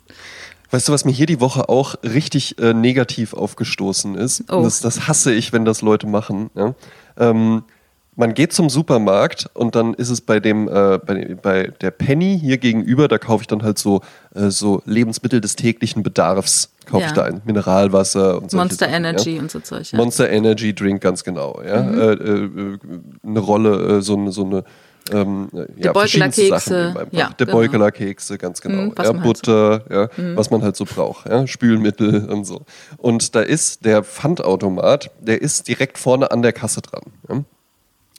Weißt du, was mir hier die Woche auch richtig äh, negativ aufgestoßen ist? Oh. Das, das hasse ich, wenn das Leute machen. Ja? Ähm, man geht zum Supermarkt und dann ist es bei dem äh, bei, bei der Penny hier gegenüber, da kaufe ich dann halt so äh, so Lebensmittel des täglichen Bedarfs, kaufe Ja. ich da ein Mineralwasser und solche Monster Sachen, Energy Ja? und so Zeug. Ja. Monster Energy Drink ganz genau, ja, Mhm. äh, äh, eine Rolle, äh, so eine so eine ähm, ja, Beukeler verschiedenste Kekse, Sachen eben einfach. ja, der genau. Beukeler Kekse, ganz genau. Mhm, ja, halt so- Butter, ja, was man halt so braucht, ja, Spülmittel und so. Und da ist der Pfandautomat, der ist direkt vorne an der Kasse dran.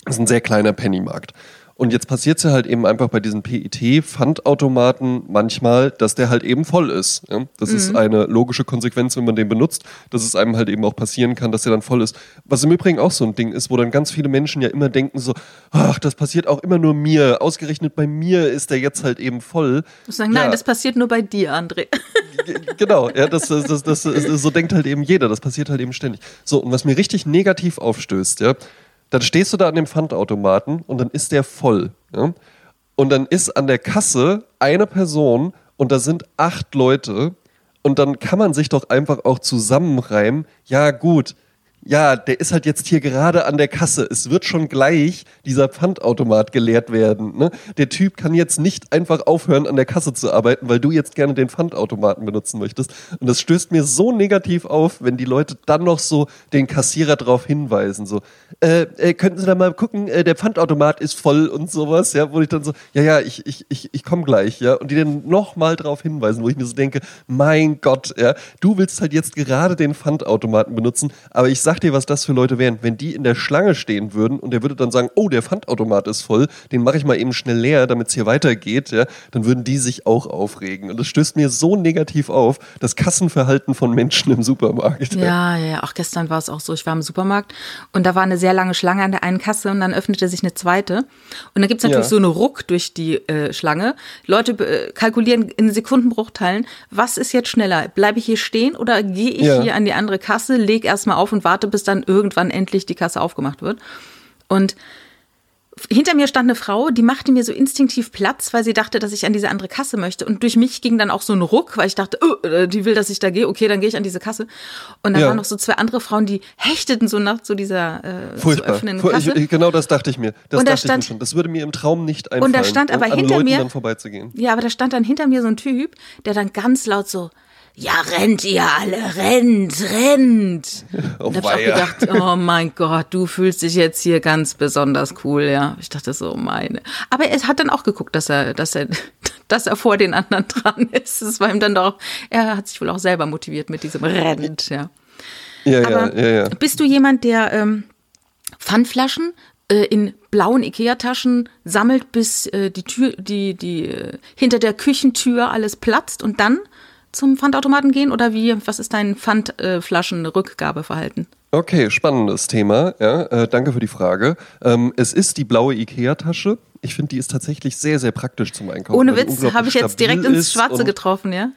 Das ist ein sehr kleiner Pennymarkt. Und jetzt passiert es ja halt eben einfach bei diesen PET-Pfandautomaten manchmal, dass der halt eben voll ist. Ja? Das Mhm. ist eine logische Konsequenz, wenn man den benutzt, dass es einem halt eben auch passieren kann, dass der dann voll ist. Was im Übrigen auch so ein Ding ist, wo dann ganz viele Menschen ja immer denken so, ach, das passiert auch immer nur mir. Ausgerechnet bei mir ist der jetzt halt eben voll. Ich sagen, nein, Ja. das passiert nur bei dir, André. Genau, ja, das, das, das, das, das, so denkt halt eben jeder, das passiert halt eben ständig. So, und was mir richtig negativ aufstößt, ja, dann stehst du da an dem Pfandautomaten und dann ist der voll. Ja? Und dann ist an der Kasse eine Person und da sind acht Leute und dann kann man sich doch einfach auch zusammenreimen, ja gut, ja, der ist halt jetzt hier gerade an der Kasse. Es wird schon gleich dieser Pfandautomat geleert werden. Ne? Der Typ kann jetzt nicht einfach aufhören, an der Kasse zu arbeiten, weil du jetzt gerne den Pfandautomaten benutzen möchtest. Und das stößt mir so negativ auf, wenn die Leute dann noch so den Kassierer darauf hinweisen. So, äh, äh, könnten Sie da mal gucken, äh, der Pfandautomat ist voll und sowas, ja, wo ich dann so, ja, ja, ich, ich, ich, ich komme gleich, ja. Und die dann nochmal darauf hinweisen, wo ich mir so denke, mein Gott, ja, du willst halt jetzt gerade den Pfandautomaten benutzen, aber ich sag dir, was das für Leute wären. Wenn die in der Schlange stehen würden und der würde dann sagen, oh, der Pfandautomat ist voll, den mache ich mal eben schnell leer, damit es hier weitergeht, ja, dann würden die sich auch aufregen. Und das stößt mir so negativ auf, das Kassenverhalten von Menschen im Supermarkt. Ja, ja, ja. Auch gestern war es auch so. Ich war im Supermarkt und da war eine sehr lange Schlange an der einen Kasse und dann öffnete sich eine zweite. Und dann gibt's natürlich Ja. so eine Ruck durch die äh, Schlange. Leute äh, kalkulieren in Sekundenbruchteilen, was ist jetzt schneller? Bleibe ich hier stehen oder gehe ich Ja. hier an die andere Kasse, leg erstmal auf und warte, bis dann irgendwann endlich die Kasse aufgemacht wird? Und hinter mir stand eine Frau, die machte mir so instinktiv Platz, weil sie dachte, dass ich an diese andere Kasse möchte. Und durch mich ging dann auch so ein Ruck, weil ich dachte, oh, äh, die will, dass ich da gehe. Okay, dann gehe ich an diese Kasse. Und dann Ja. waren noch so zwei andere Frauen, die hechteten so nach so dieser äh, zu Furchtbar. öffnenden Kasse. ich, genau das dachte ich mir. Das Und da stand- schon. Das würde mir im Traum nicht einfallen. Und da stand aber an hinter Leuten mir- dann vorbeizugehen. Ja, aber da stand dann hinter mir so ein Typ, der dann ganz laut so, ja, rennt ihr alle, rennt, rennt. Oh, Und da hab ich auch gedacht, oh mein Gott, du fühlst dich jetzt hier ganz besonders cool, ja. Ich dachte so, meine. Aber er hat dann auch geguckt, dass er, dass er, dass er vor den anderen dran ist. Das war ihm dann doch, er hat sich wohl auch selber motiviert mit diesem rennt, ja. Ja, ja, Aber ja, ja. bist du jemand, der ähm, Pfandflaschen äh, in blauen Ikea-Taschen sammelt, bis äh, die Tür, die, die äh, hinter der Küchentür alles platzt und dann zum Pfandautomaten gehen? Oder wie, was ist dein Pfandflaschen-Rückgabeverhalten? Okay, spannendes Thema. Ja, äh, danke für die Frage. Ähm, es ist die blaue Ikea-Tasche. Ich finde, die ist tatsächlich sehr, sehr praktisch zum Einkaufen. Ohne Witz, habe ich jetzt direkt ins Schwarze getroffen, ja?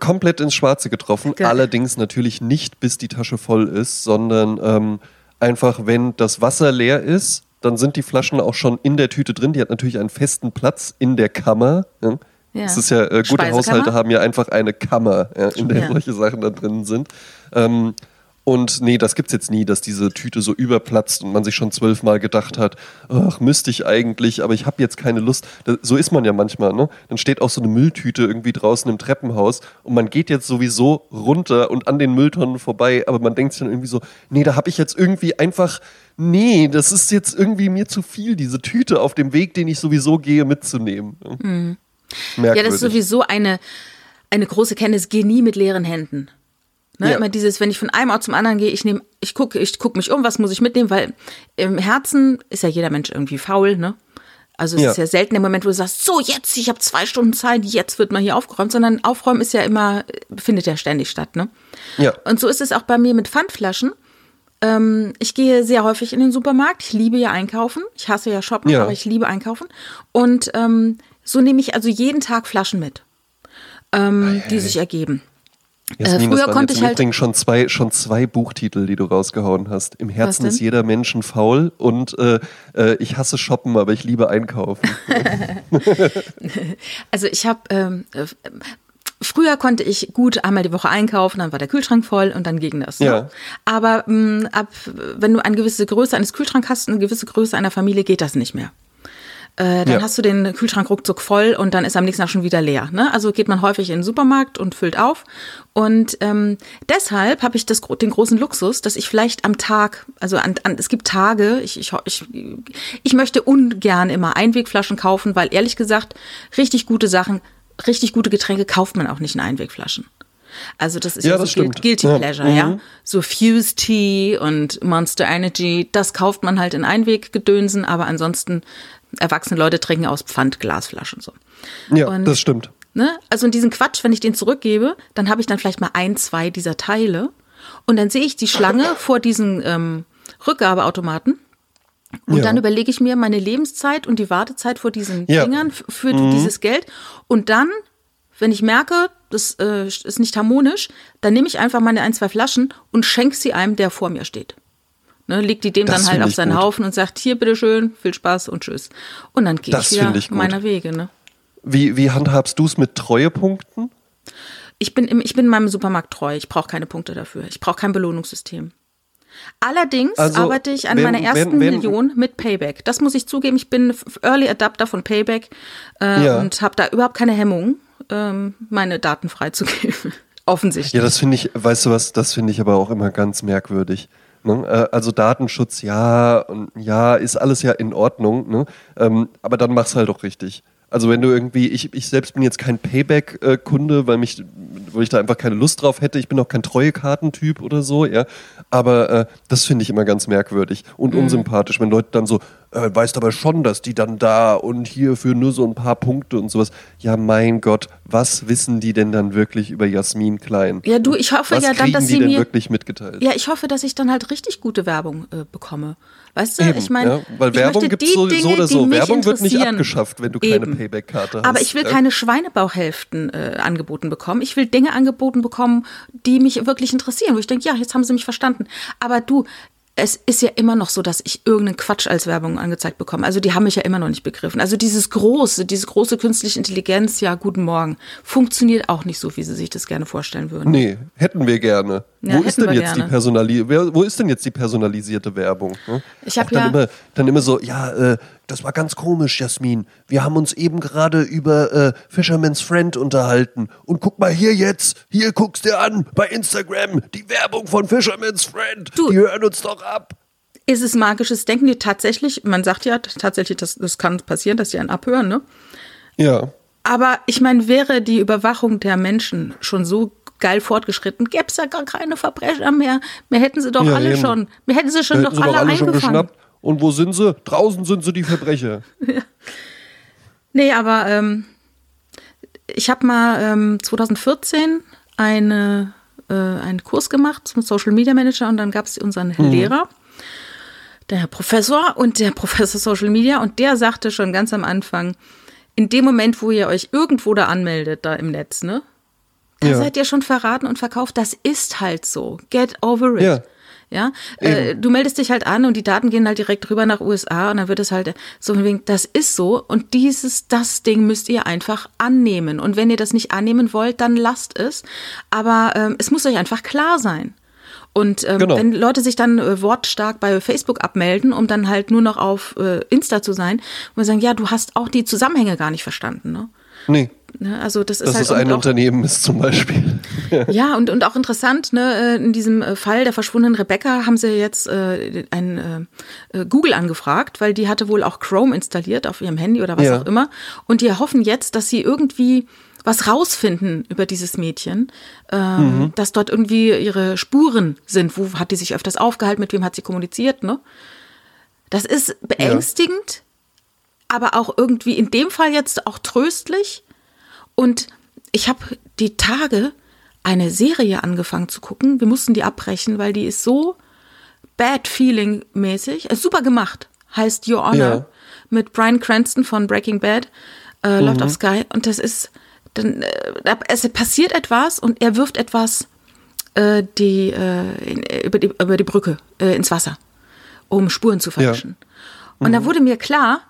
Komplett ins Schwarze getroffen. Geil. Allerdings natürlich nicht, bis die Tasche voll ist, sondern ähm, einfach, wenn das Wasser leer ist, dann sind die Flaschen auch schon in der Tüte drin. Die hat natürlich einen festen Platz in der Kammer. Ja. Es ist ja, äh, gute? Haushalte haben ja einfach eine Kammer, ja, in der solche Sachen da drin sind. Ähm, und nee, das gibt's jetzt nie, dass diese Tüte so überplatzt und man sich schon zwölfmal gedacht hat, ach, müsste ich eigentlich, aber ich habe jetzt keine Lust. Das, so ist man ja manchmal, ne? Dann steht auch so eine Mülltüte irgendwie draußen im Treppenhaus und man geht jetzt sowieso runter und an den Mülltonnen vorbei, aber man denkt sich dann irgendwie so, nee, da habe ich jetzt irgendwie einfach, nee, das ist jetzt irgendwie mir zu viel, diese Tüte auf dem Weg, den ich sowieso gehe, mitzunehmen. Ja, Merkwürdig. das ist sowieso eine, eine große Kenntnis. Geh nie mit leeren Händen. Ne? Ja. Immer dieses, wenn ich von einem Ort zum anderen gehe, ich nehme, ich gucke, ich gucke mich um, was muss ich mitnehmen, weil im Herzen ist ja jeder Mensch irgendwie faul, ne? Also es Ja. ist ja selten der Moment, wo du sagst, so jetzt, ich habe zwei Stunden Zeit, jetzt wird mal hier aufgeräumt, sondern Aufräumen ist ja immer, findet ja ständig statt, ne? Ja. Und so ist es auch bei mir mit Pfandflaschen. Ähm, ich gehe sehr häufig in den Supermarkt. Ich liebe ja einkaufen. Ich hasse ja shoppen, Ja. aber ich liebe einkaufen. Und ähm, so nehme ich also jeden Tag Flaschen mit, ähm, die sich ergeben. Jasmin, Äh, früher das waren konnte jetzt ich im halt- Übrigen schon zwei, schon zwei Buchtitel, die du rausgehauen hast. Im Herzen ist jeder Menschen faul und äh, äh, ich hasse shoppen, aber ich liebe einkaufen. Also ich habe ähm, äh, früher konnte ich gut einmal die Woche einkaufen, dann war der Kühlschrank voll und dann ging das. Ne? Ja. Aber mh, ab wenn du eine gewisse Größe eines Kühlschranks hast, eine gewisse Größe einer Familie, geht das nicht mehr. Äh, dann Ja. hast du den Kühlschrank ruckzuck voll und dann ist am nächsten Tag schon wieder leer. Ne? Also geht man häufig in den Supermarkt und füllt auf. Und ähm, deshalb habe ich das, den großen Luxus, dass ich vielleicht am Tag, also an, an, es gibt Tage, ich, ich, ich, ich möchte ungern immer Einwegflaschen kaufen, weil ehrlich gesagt, richtig gute Sachen, richtig gute Getränke kauft man auch nicht in Einwegflaschen. Also das ist Ja, ja, das so stimmt. Guilty Ja. Pleasure, ja. Mhm. So Fuse Tea und Monster Energy, das kauft man halt in Einweggedönsen, aber ansonsten erwachsene Leute trinken aus Pfandglasflaschen so. Ja, Und- das stimmt. Ne? Also in diesen Quatsch, wenn ich den zurückgebe, dann habe ich dann vielleicht mal ein, zwei dieser Teile und dann sehe ich die Schlange vor diesen ähm, Rückgabeautomaten und Ja. dann überlege ich mir meine Lebenszeit und die Wartezeit vor diesen Ja. Mhm. Dingern für dieses Geld und dann, wenn ich merke, das äh, ist nicht harmonisch, dann nehme ich einfach meine ein, zwei Flaschen und schenke sie einem, der vor mir steht. Ne, legt die dem Das dann halt auf seinen gut. Haufen und sagt, hier, bitteschön, viel Spaß und tschüss. Und dann gehe ich wieder ich meiner Wege. Ne? Wie, wie handhabst du es mit Treuepunkten? Ich bin, im, ich bin meinem Supermarkt treu. Ich brauche keine Punkte dafür. Ich brauche kein Belohnungssystem. Allerdings Also, arbeite ich an wenn- meiner ersten wenn- wenn- Million mit Payback. Das muss ich zugeben. Ich bin Early Adapter von Payback äh, Ja. und habe da überhaupt keine Hemmung, ähm, meine Daten freizugeben. Offensichtlich. Ja, das finde ich, weißt du was, das finde ich aber auch immer ganz merkwürdig. Ne? Also Datenschutz, ja, und ja, ist alles ja in Ordnung, ne? ähm, aber dann mach's halt auch richtig. Also wenn du irgendwie, ich, ich selbst bin jetzt kein Payback-Kunde, weil mich, weil ich da einfach keine Lust drauf hätte. Ich bin auch kein Treuekartentyp oder so, ja. Aber äh, das finde ich immer ganz merkwürdig und Mhm. unsympathisch, wenn Leute dann so, äh, weißt aber schon, dass die dann da und hier für nur so ein paar Punkte und sowas. Ja, mein Gott, was wissen die denn dann wirklich über Jasmin Klein? Ja, du, ich hoffe Was ja dann, dass die sie denn mir. wirklich mitgeteilt? Ja, ich hoffe, dass ich dann halt richtig gute Werbung äh, bekomme. Weißt du, Eben, ich meine, ja, weil ich Werbung gibt's die so, so oder so. Werbung wird nicht abgeschafft, wenn du keine Eben. Payback-Karte hast. Aber ich will ja? keine Schweinebauchhälften äh, angeboten bekommen. Ich will Dinge angeboten bekommen, die mich wirklich interessieren, wo ich denke, ja, jetzt haben sie mich verstanden. Aber du, es ist ja immer noch so, dass ich irgendeinen Quatsch als Werbung angezeigt bekomme. Also die haben mich ja immer noch nicht begriffen. Also dieses große, diese große künstliche Intelligenz, ja, guten Morgen, funktioniert auch nicht so, wie sie sich das gerne vorstellen würden. Nee, hätten wir gerne. Ja, wo ist denn jetzt gerne. die Personali wo ist denn jetzt die personalisierte Werbung? ne? Ich hab Auch dann ja- immer, dann immer so, ja, äh, das war ganz komisch, Jasmin. Wir haben uns eben gerade über äh, Fisherman's Friend unterhalten. Und guck mal hier jetzt, hier guckst dir an bei Instagram die Werbung von Fisherman's Friend. Du- Die hören uns doch ab. Ist es magisches Denken? Die tatsächlich, man sagt ja tatsächlich, das, das kann passieren, dass die einen abhören, ne? Ja. Aber ich meine, wäre die Überwachung der Menschen schon so geil fortgeschritten, gäbe es ja gar keine Verbrecher mehr. Mir hätten sie doch Ja, alle eben. schon, mir hätten sie schon Hätten doch alle, alle schon eingefangen. Und wo sind sie? Draußen sind sie die Verbrecher. Nee, aber ähm, ich habe mal ähm, 2014 eine, äh, einen Kurs gemacht zum Social Media Manager und dann gab es unseren Lehrer, der Herr Professor und der Professor Social Media und der sagte schon ganz am Anfang, in dem Moment, wo ihr euch irgendwo da anmeldet, da im Netz, ne? Da Ja. seid ihr schon verraten und verkauft. Das ist halt so. Get over it. Ja. Ja, äh, du meldest dich halt an und die Daten gehen halt direkt rüber nach USA und dann wird es halt so von wegen, das ist so und dieses, das Ding müsst ihr einfach annehmen. Und wenn ihr das nicht annehmen wollt, dann lasst es. Aber ähm, es muss euch einfach klar sein. Und ähm, Genau. wenn Leute sich dann äh, wortstark bei Facebook abmelden, um dann halt nur noch auf äh, Insta zu sein, und wir sagen, ja, du hast auch die Zusammenhänge gar nicht verstanden, ne? Nee. Ne? Also das ist Dass halt es ein Unternehmen ist zum Beispiel. Ja, und, und auch interessant, ne, äh, in diesem äh, Fall der verschwundenen Rebecca haben sie jetzt äh, ein äh, äh, Google angefragt, weil die hatte wohl auch Chrome installiert auf ihrem Handy oder was Ja. auch immer. Und die hoffen jetzt, dass sie irgendwie was rausfinden über dieses Mädchen, ähm, dass dort irgendwie ihre Spuren sind. Wo hat die sich öfters aufgehalten, mit wem hat sie kommuniziert, ne? Das ist beängstigend, aber auch irgendwie in dem Fall jetzt auch tröstlich. Und ich habe die Tage eine Serie angefangen zu gucken. Wir mussten die abbrechen, weil die ist so bad feeling mäßig. Ist super gemacht. Heißt Your Honor Ja. mit Brian Cranston von Breaking Bad. Äh, läuft auf Sky. Und das ist, dann, äh, es passiert etwas und er wirft etwas äh, die, äh, in, über, die, über die Brücke äh, ins Wasser, um Spuren zu verwischen. Und da wurde mir klar,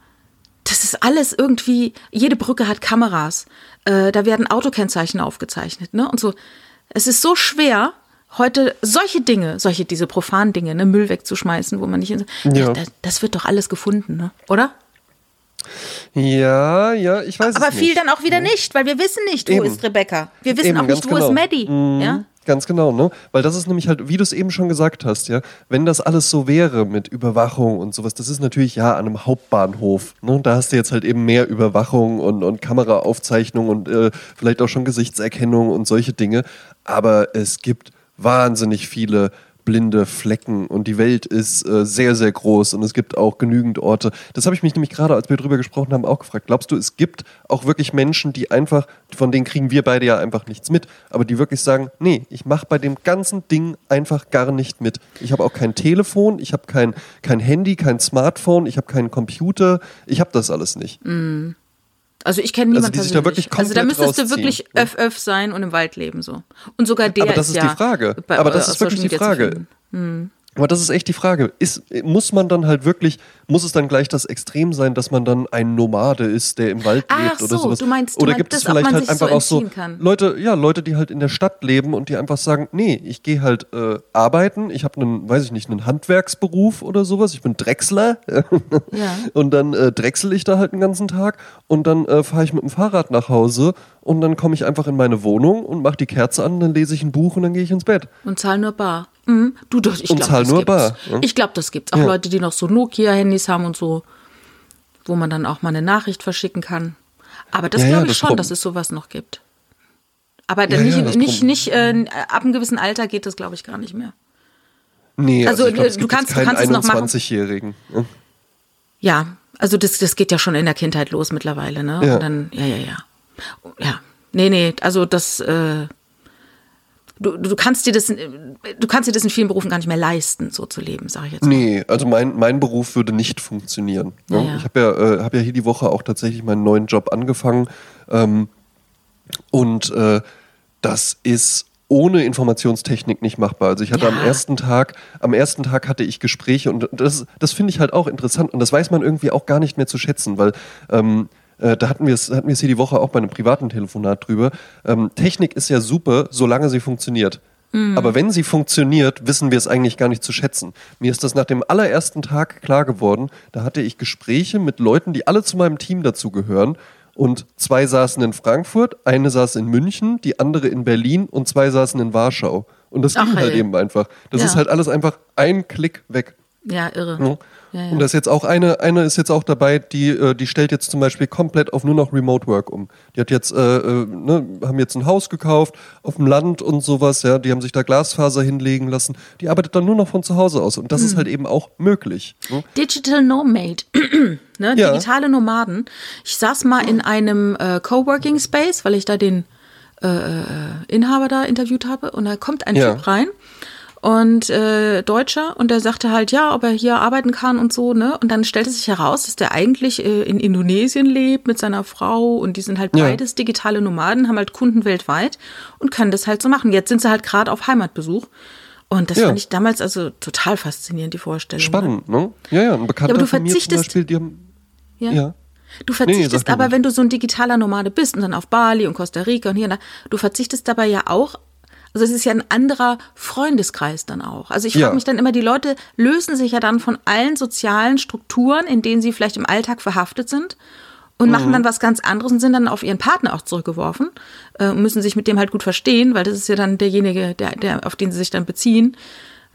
das ist alles irgendwie, jede Brücke hat Kameras, äh, da werden Autokennzeichen aufgezeichnet, ne? Und so. Es ist so schwer, heute solche Dinge, solche, diese profanen Dinge, ne, Müll wegzuschmeißen, wo man nicht. In, Ja. das, das wird doch alles gefunden, ne? Oder? Ja, ja, ich weiß Aber es viel nicht. dann auch wieder nicht, weil wir wissen nicht, wo Eben. ist Rebecca. Wir wissen Eben, auch nicht, wo genau. ist Maddie. Ja? Ganz genau, ne? Weil das ist nämlich halt, wie du es eben schon gesagt hast, ja, wenn das alles so wäre mit Überwachung und sowas, das ist natürlich ja an einem Hauptbahnhof, ne? Da hast du jetzt halt eben mehr Überwachung und, und Kameraaufzeichnung und äh, vielleicht auch schon Gesichtserkennung und solche Dinge. Aber es gibt wahnsinnig viele blinde Flecken und die Welt ist äh, sehr, sehr groß und es gibt auch genügend Orte. Das habe ich mich nämlich gerade, als wir drüber gesprochen haben, auch gefragt. Glaubst du, es gibt auch wirklich Menschen, die einfach, von denen kriegen wir beide ja einfach nichts mit, aber die wirklich sagen, nee, ich mache bei dem ganzen Ding einfach gar nicht mit. Ich habe auch kein Telefon, ich habe kein, kein Handy, kein Smartphone, ich habe keinen Computer, ich habe das alles nicht. Also ich kenne niemanden die sich da wirklich Also da komplett müsstest du wirklich ne? öff öff sein und im Wald leben so. Und sogar der Aber das ist ja die Frage. bei- Aber das auf ist wirklich die Frage. finden. Aber das ist echt die Frage. Ist, muss man dann halt wirklich, muss es dann gleich das Extrem sein, dass man dann ein Nomade ist, der im Wald Ach lebt oder so, sowas? du meinst- du oder meinst gibt es das, ob vielleicht halt einfach so auch so kann? Leute, ja, Leute, die halt in der Stadt leben und die einfach sagen, nee, ich gehe halt äh, arbeiten, ich habe einen, weiß ich nicht, einen Handwerksberuf oder sowas, ich bin Drechsler Ja. und dann äh, drechsel ich da halt den ganzen Tag und dann äh, fahre ich mit dem Fahrrad nach Hause und dann komme ich einfach in meine Wohnung und mache die Kerze an, dann lese ich ein Buch und dann gehe ich ins Bett. Und zahl nur bar. Mhm. Du doch, ich glaube, das nur gibt's. bar, ja. Ich glaube, das gibt's. Auch Ja. Leute, die noch so Nokia-Handys haben und so, wo man dann auch mal eine Nachricht verschicken kann. Aber das Ja, glaube ich das schon, Pro- dass es sowas noch gibt. Aber Ja, nicht, das nicht, Pro- nicht äh, ab einem gewissen Alter geht das, glaube ich, gar nicht mehr. Nee, Also, also, glaub, äh, du kannst- du kannst es noch machen. 21-Jährigen. ne? Ja, also das, das geht ja schon in der Kindheit los mittlerweile, ne? Ja. Und dann, ja, ja, ja. Ja. Nee, nee, also das, äh, du, du kannst dir das, du kannst dir das in vielen Berufen gar nicht mehr leisten, so zu leben, sage ich jetzt mal. Nee, also mein, mein Beruf würde nicht funktionieren. Ne? Ja. Ich habe ja, äh, hab ja hier die Woche auch tatsächlich meinen neuen Job angefangen. Ähm, und äh, das ist ohne Informationstechnik nicht machbar. Also ich hatte Ja. am ersten Tag, am ersten Tag hatte ich Gespräche und das, das finde ich halt auch interessant und das weiß man irgendwie auch gar nicht mehr zu schätzen, weil ähm, äh, da hatten wir es hatten hier die Woche auch bei einem privaten Telefonat drüber. Ähm, Technik ist ja super, solange sie funktioniert. Aber wenn sie funktioniert, wissen wir es eigentlich gar nicht zu schätzen. Mir ist das nach dem allerersten Tag klar geworden. Da hatte ich Gespräche mit Leuten, die alle zu meinem Team dazugehören. Und zwei saßen in Frankfurt, eine saß in München, die andere in Berlin und zwei saßen in Warschau. Und das ging Ach, halt hey. eben einfach. Das Ja. ist halt alles einfach ein Klick weg. Ja, irre. Ne? Ja, ja. Und da ist jetzt auch eine, eine ist jetzt auch dabei, die, äh, die stellt jetzt zum Beispiel komplett auf nur noch Remote Work um. Die hat jetzt, äh, äh, ne, haben jetzt ein Haus gekauft auf dem Land und sowas, ja, die haben sich da Glasfaser hinlegen lassen. Die arbeitet dann nur noch von zu Hause aus. Und das Hm. ist halt eben auch möglich. Ne? Digital Nomade, ne, Ja. digitale Nomaden. Ich saß mal in einem äh, Coworking Space, weil ich da den äh, äh, Inhaber da interviewt habe und da kommt ein. Typ rein und äh, Deutscher und der sagte halt ja, ob er hier arbeiten kann und so, ne? Und dann stellte sich heraus, dass der eigentlich äh, in Indonesien lebt mit seiner Frau und die sind halt Ja. beides digitale Nomaden, haben halt Kunden weltweit und können das halt so machen. Jetzt sind sie halt gerade auf Heimatbesuch. Und das Ja. fand ich damals also total faszinierend, die Vorstellung. ne? Spannend, ne? Ja, ja, ein Bekannter Ja, aber du mir zum verzichtest- Beispiel, die haben, Ja. ja. Du nee, verzichtest du aber, wenn du so ein digitaler Nomade bist und dann auf Bali und Costa Rica und hier, und da, du verzichtest dabei ja auch, also es ist ja ein anderer Freundeskreis dann auch. Also ich frage Ja. mich dann immer, die Leute lösen sich ja dann von allen sozialen Strukturen, in denen sie vielleicht im Alltag verhaftet sind und machen dann was ganz anderes und sind dann auf ihren Partner auch zurückgeworfen äh, und müssen sich mit dem halt gut verstehen, weil das ist ja dann derjenige, der, der, auf den sie sich dann beziehen.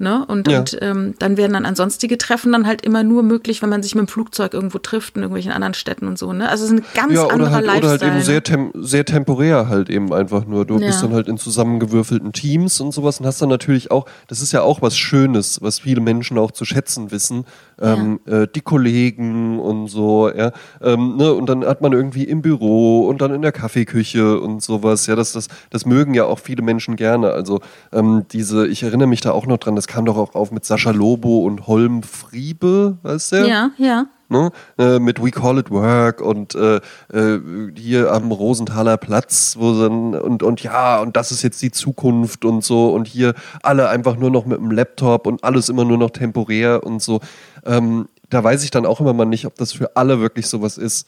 Ne? Und, Ja. und ähm, dann werden dann ansonstige Treffen dann halt immer nur möglich, wenn man sich mit dem Flugzeug irgendwo trifft in irgendwelchen anderen Städten und so. Ne? Also es ist ein ganz Ja, anderer oder halt, Lifestyle. oder halt eben sehr, tem sehr temporär halt eben einfach nur. Du Ja. bist dann halt in zusammengewürfelten Teams und sowas und hast dann natürlich auch, das ist ja auch was Schönes, was viele Menschen auch zu schätzen wissen, ähm, äh, die Kollegen und so, ja, ähm, ne, und dann hat man irgendwie im Büro und dann in der Kaffeeküche und sowas, ja, das, das, das mögen ja auch viele Menschen gerne, also ähm, diese, ich erinnere mich da auch noch dran, das kam doch auch auf mit Sascha Lobo und Holm Friebe, weißt du? ja, ja. ne? äh, mit We Call It Work und äh, äh, hier am Rosenthaler Platz, wo dann und, und ja, und das ist jetzt die Zukunft und so und hier alle einfach nur noch mit dem Laptop und alles immer nur noch temporär und so. Ähm, da weiß ich dann auch immer mal nicht, ob das für alle wirklich sowas ist.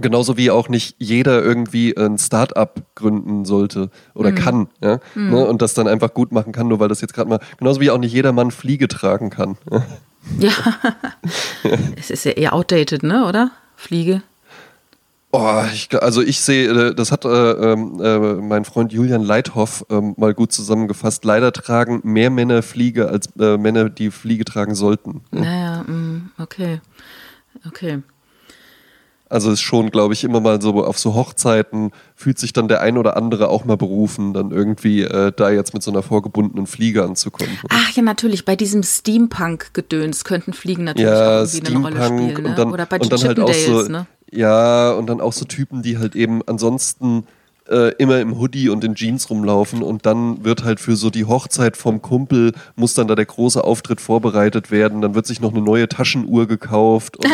Genauso wie auch nicht jeder irgendwie ein Start-up gründen sollte oder kann, ja, ne, und das dann einfach gut machen kann, nur weil das jetzt gerade mal, genauso wie auch nicht jeder Mann Fliege tragen kann. Ja. es ist ja eher outdated, ne, oder? Fliege. Oh, ich, also ich sehe, äh, das hat äh, ähm, äh, mein Freund Julian Leithoff ähm, mal gut zusammengefasst. Leider tragen mehr Männer Fliege als äh, Männer, die Fliege tragen sollten. Naja, mm, okay. Okay. Also ist schon, glaube ich, immer mal so auf so Hochzeiten fühlt sich dann der ein oder andere auch mal berufen, dann irgendwie äh, da jetzt mit so einer vorgebundenen Fliege anzukommen. Ach ja, natürlich, bei diesem Steampunk-Gedöns könnten Fliegen natürlich auch ja, irgendwie eine Rolle Steampunk spielen. Ne? dann, Oder bei und dann halt auch so, ne? ja, und dann auch so Typen, die halt eben ansonsten äh, immer im Hoodie und in Jeans rumlaufen und dann wird halt für so die Hochzeit vom Kumpel muss dann da der große Auftritt vorbereitet werden, dann wird sich noch eine neue Taschenuhr gekauft und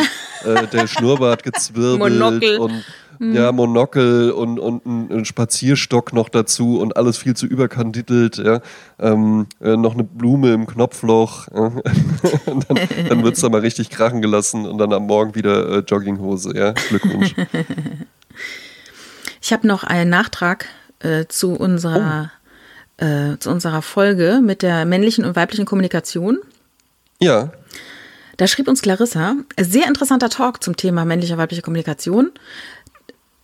äh, der Schnurrbart gezwirbelt Monokel. und ja, Monokel und, und ein, ein Spazierstock noch dazu und alles viel zu überkandidelt, ja. Ähm, äh, noch eine Blume im Knopfloch. Ja. dann dann wird es da mal richtig krachen gelassen und dann am Morgen wieder äh, Jogginghose, ja. Glückwunsch. Ich habe noch einen Nachtrag äh, zu unserer äh, zu unserer Folge mit der männlichen und weiblichen Kommunikation. ja. Da schrieb uns Clarissa, sehr interessanter Talk zum Thema männliche weibliche Kommunikation.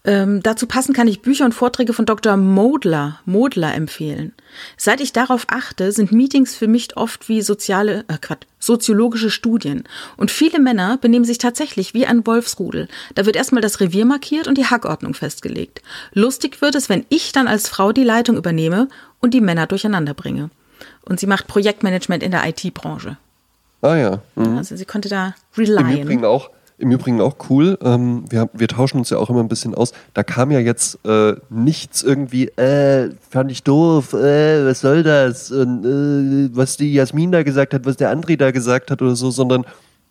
Ähm, dazu passend kann ich Bücher und Vorträge von Dr. Modler, Modler empfehlen. Seit ich darauf achte, sind Meetings für mich oft wie soziale, äh, Quatsch, soziologische Studien. Und viele Männer benehmen sich tatsächlich wie ein Wolfsrudel. Da wird erstmal das Revier markiert und die Hackordnung festgelegt. Lustig wird es, wenn ich dann als Frau die Leitung übernehme und die Männer durcheinander bringe. Und sie macht Projektmanagement in der IT-Branche. Ah ja. Mhm. Also sie konnte da Im relyen. Übrigen auch, im Übrigen auch cool. Ähm, wir, wir tauschen uns ja auch immer ein bisschen aus. Da kam ja jetzt äh, nichts irgendwie, äh, fand ich doof, äh, was soll das? Und, äh, was die Jasmin da gesagt hat, was der André da gesagt hat oder so, sondern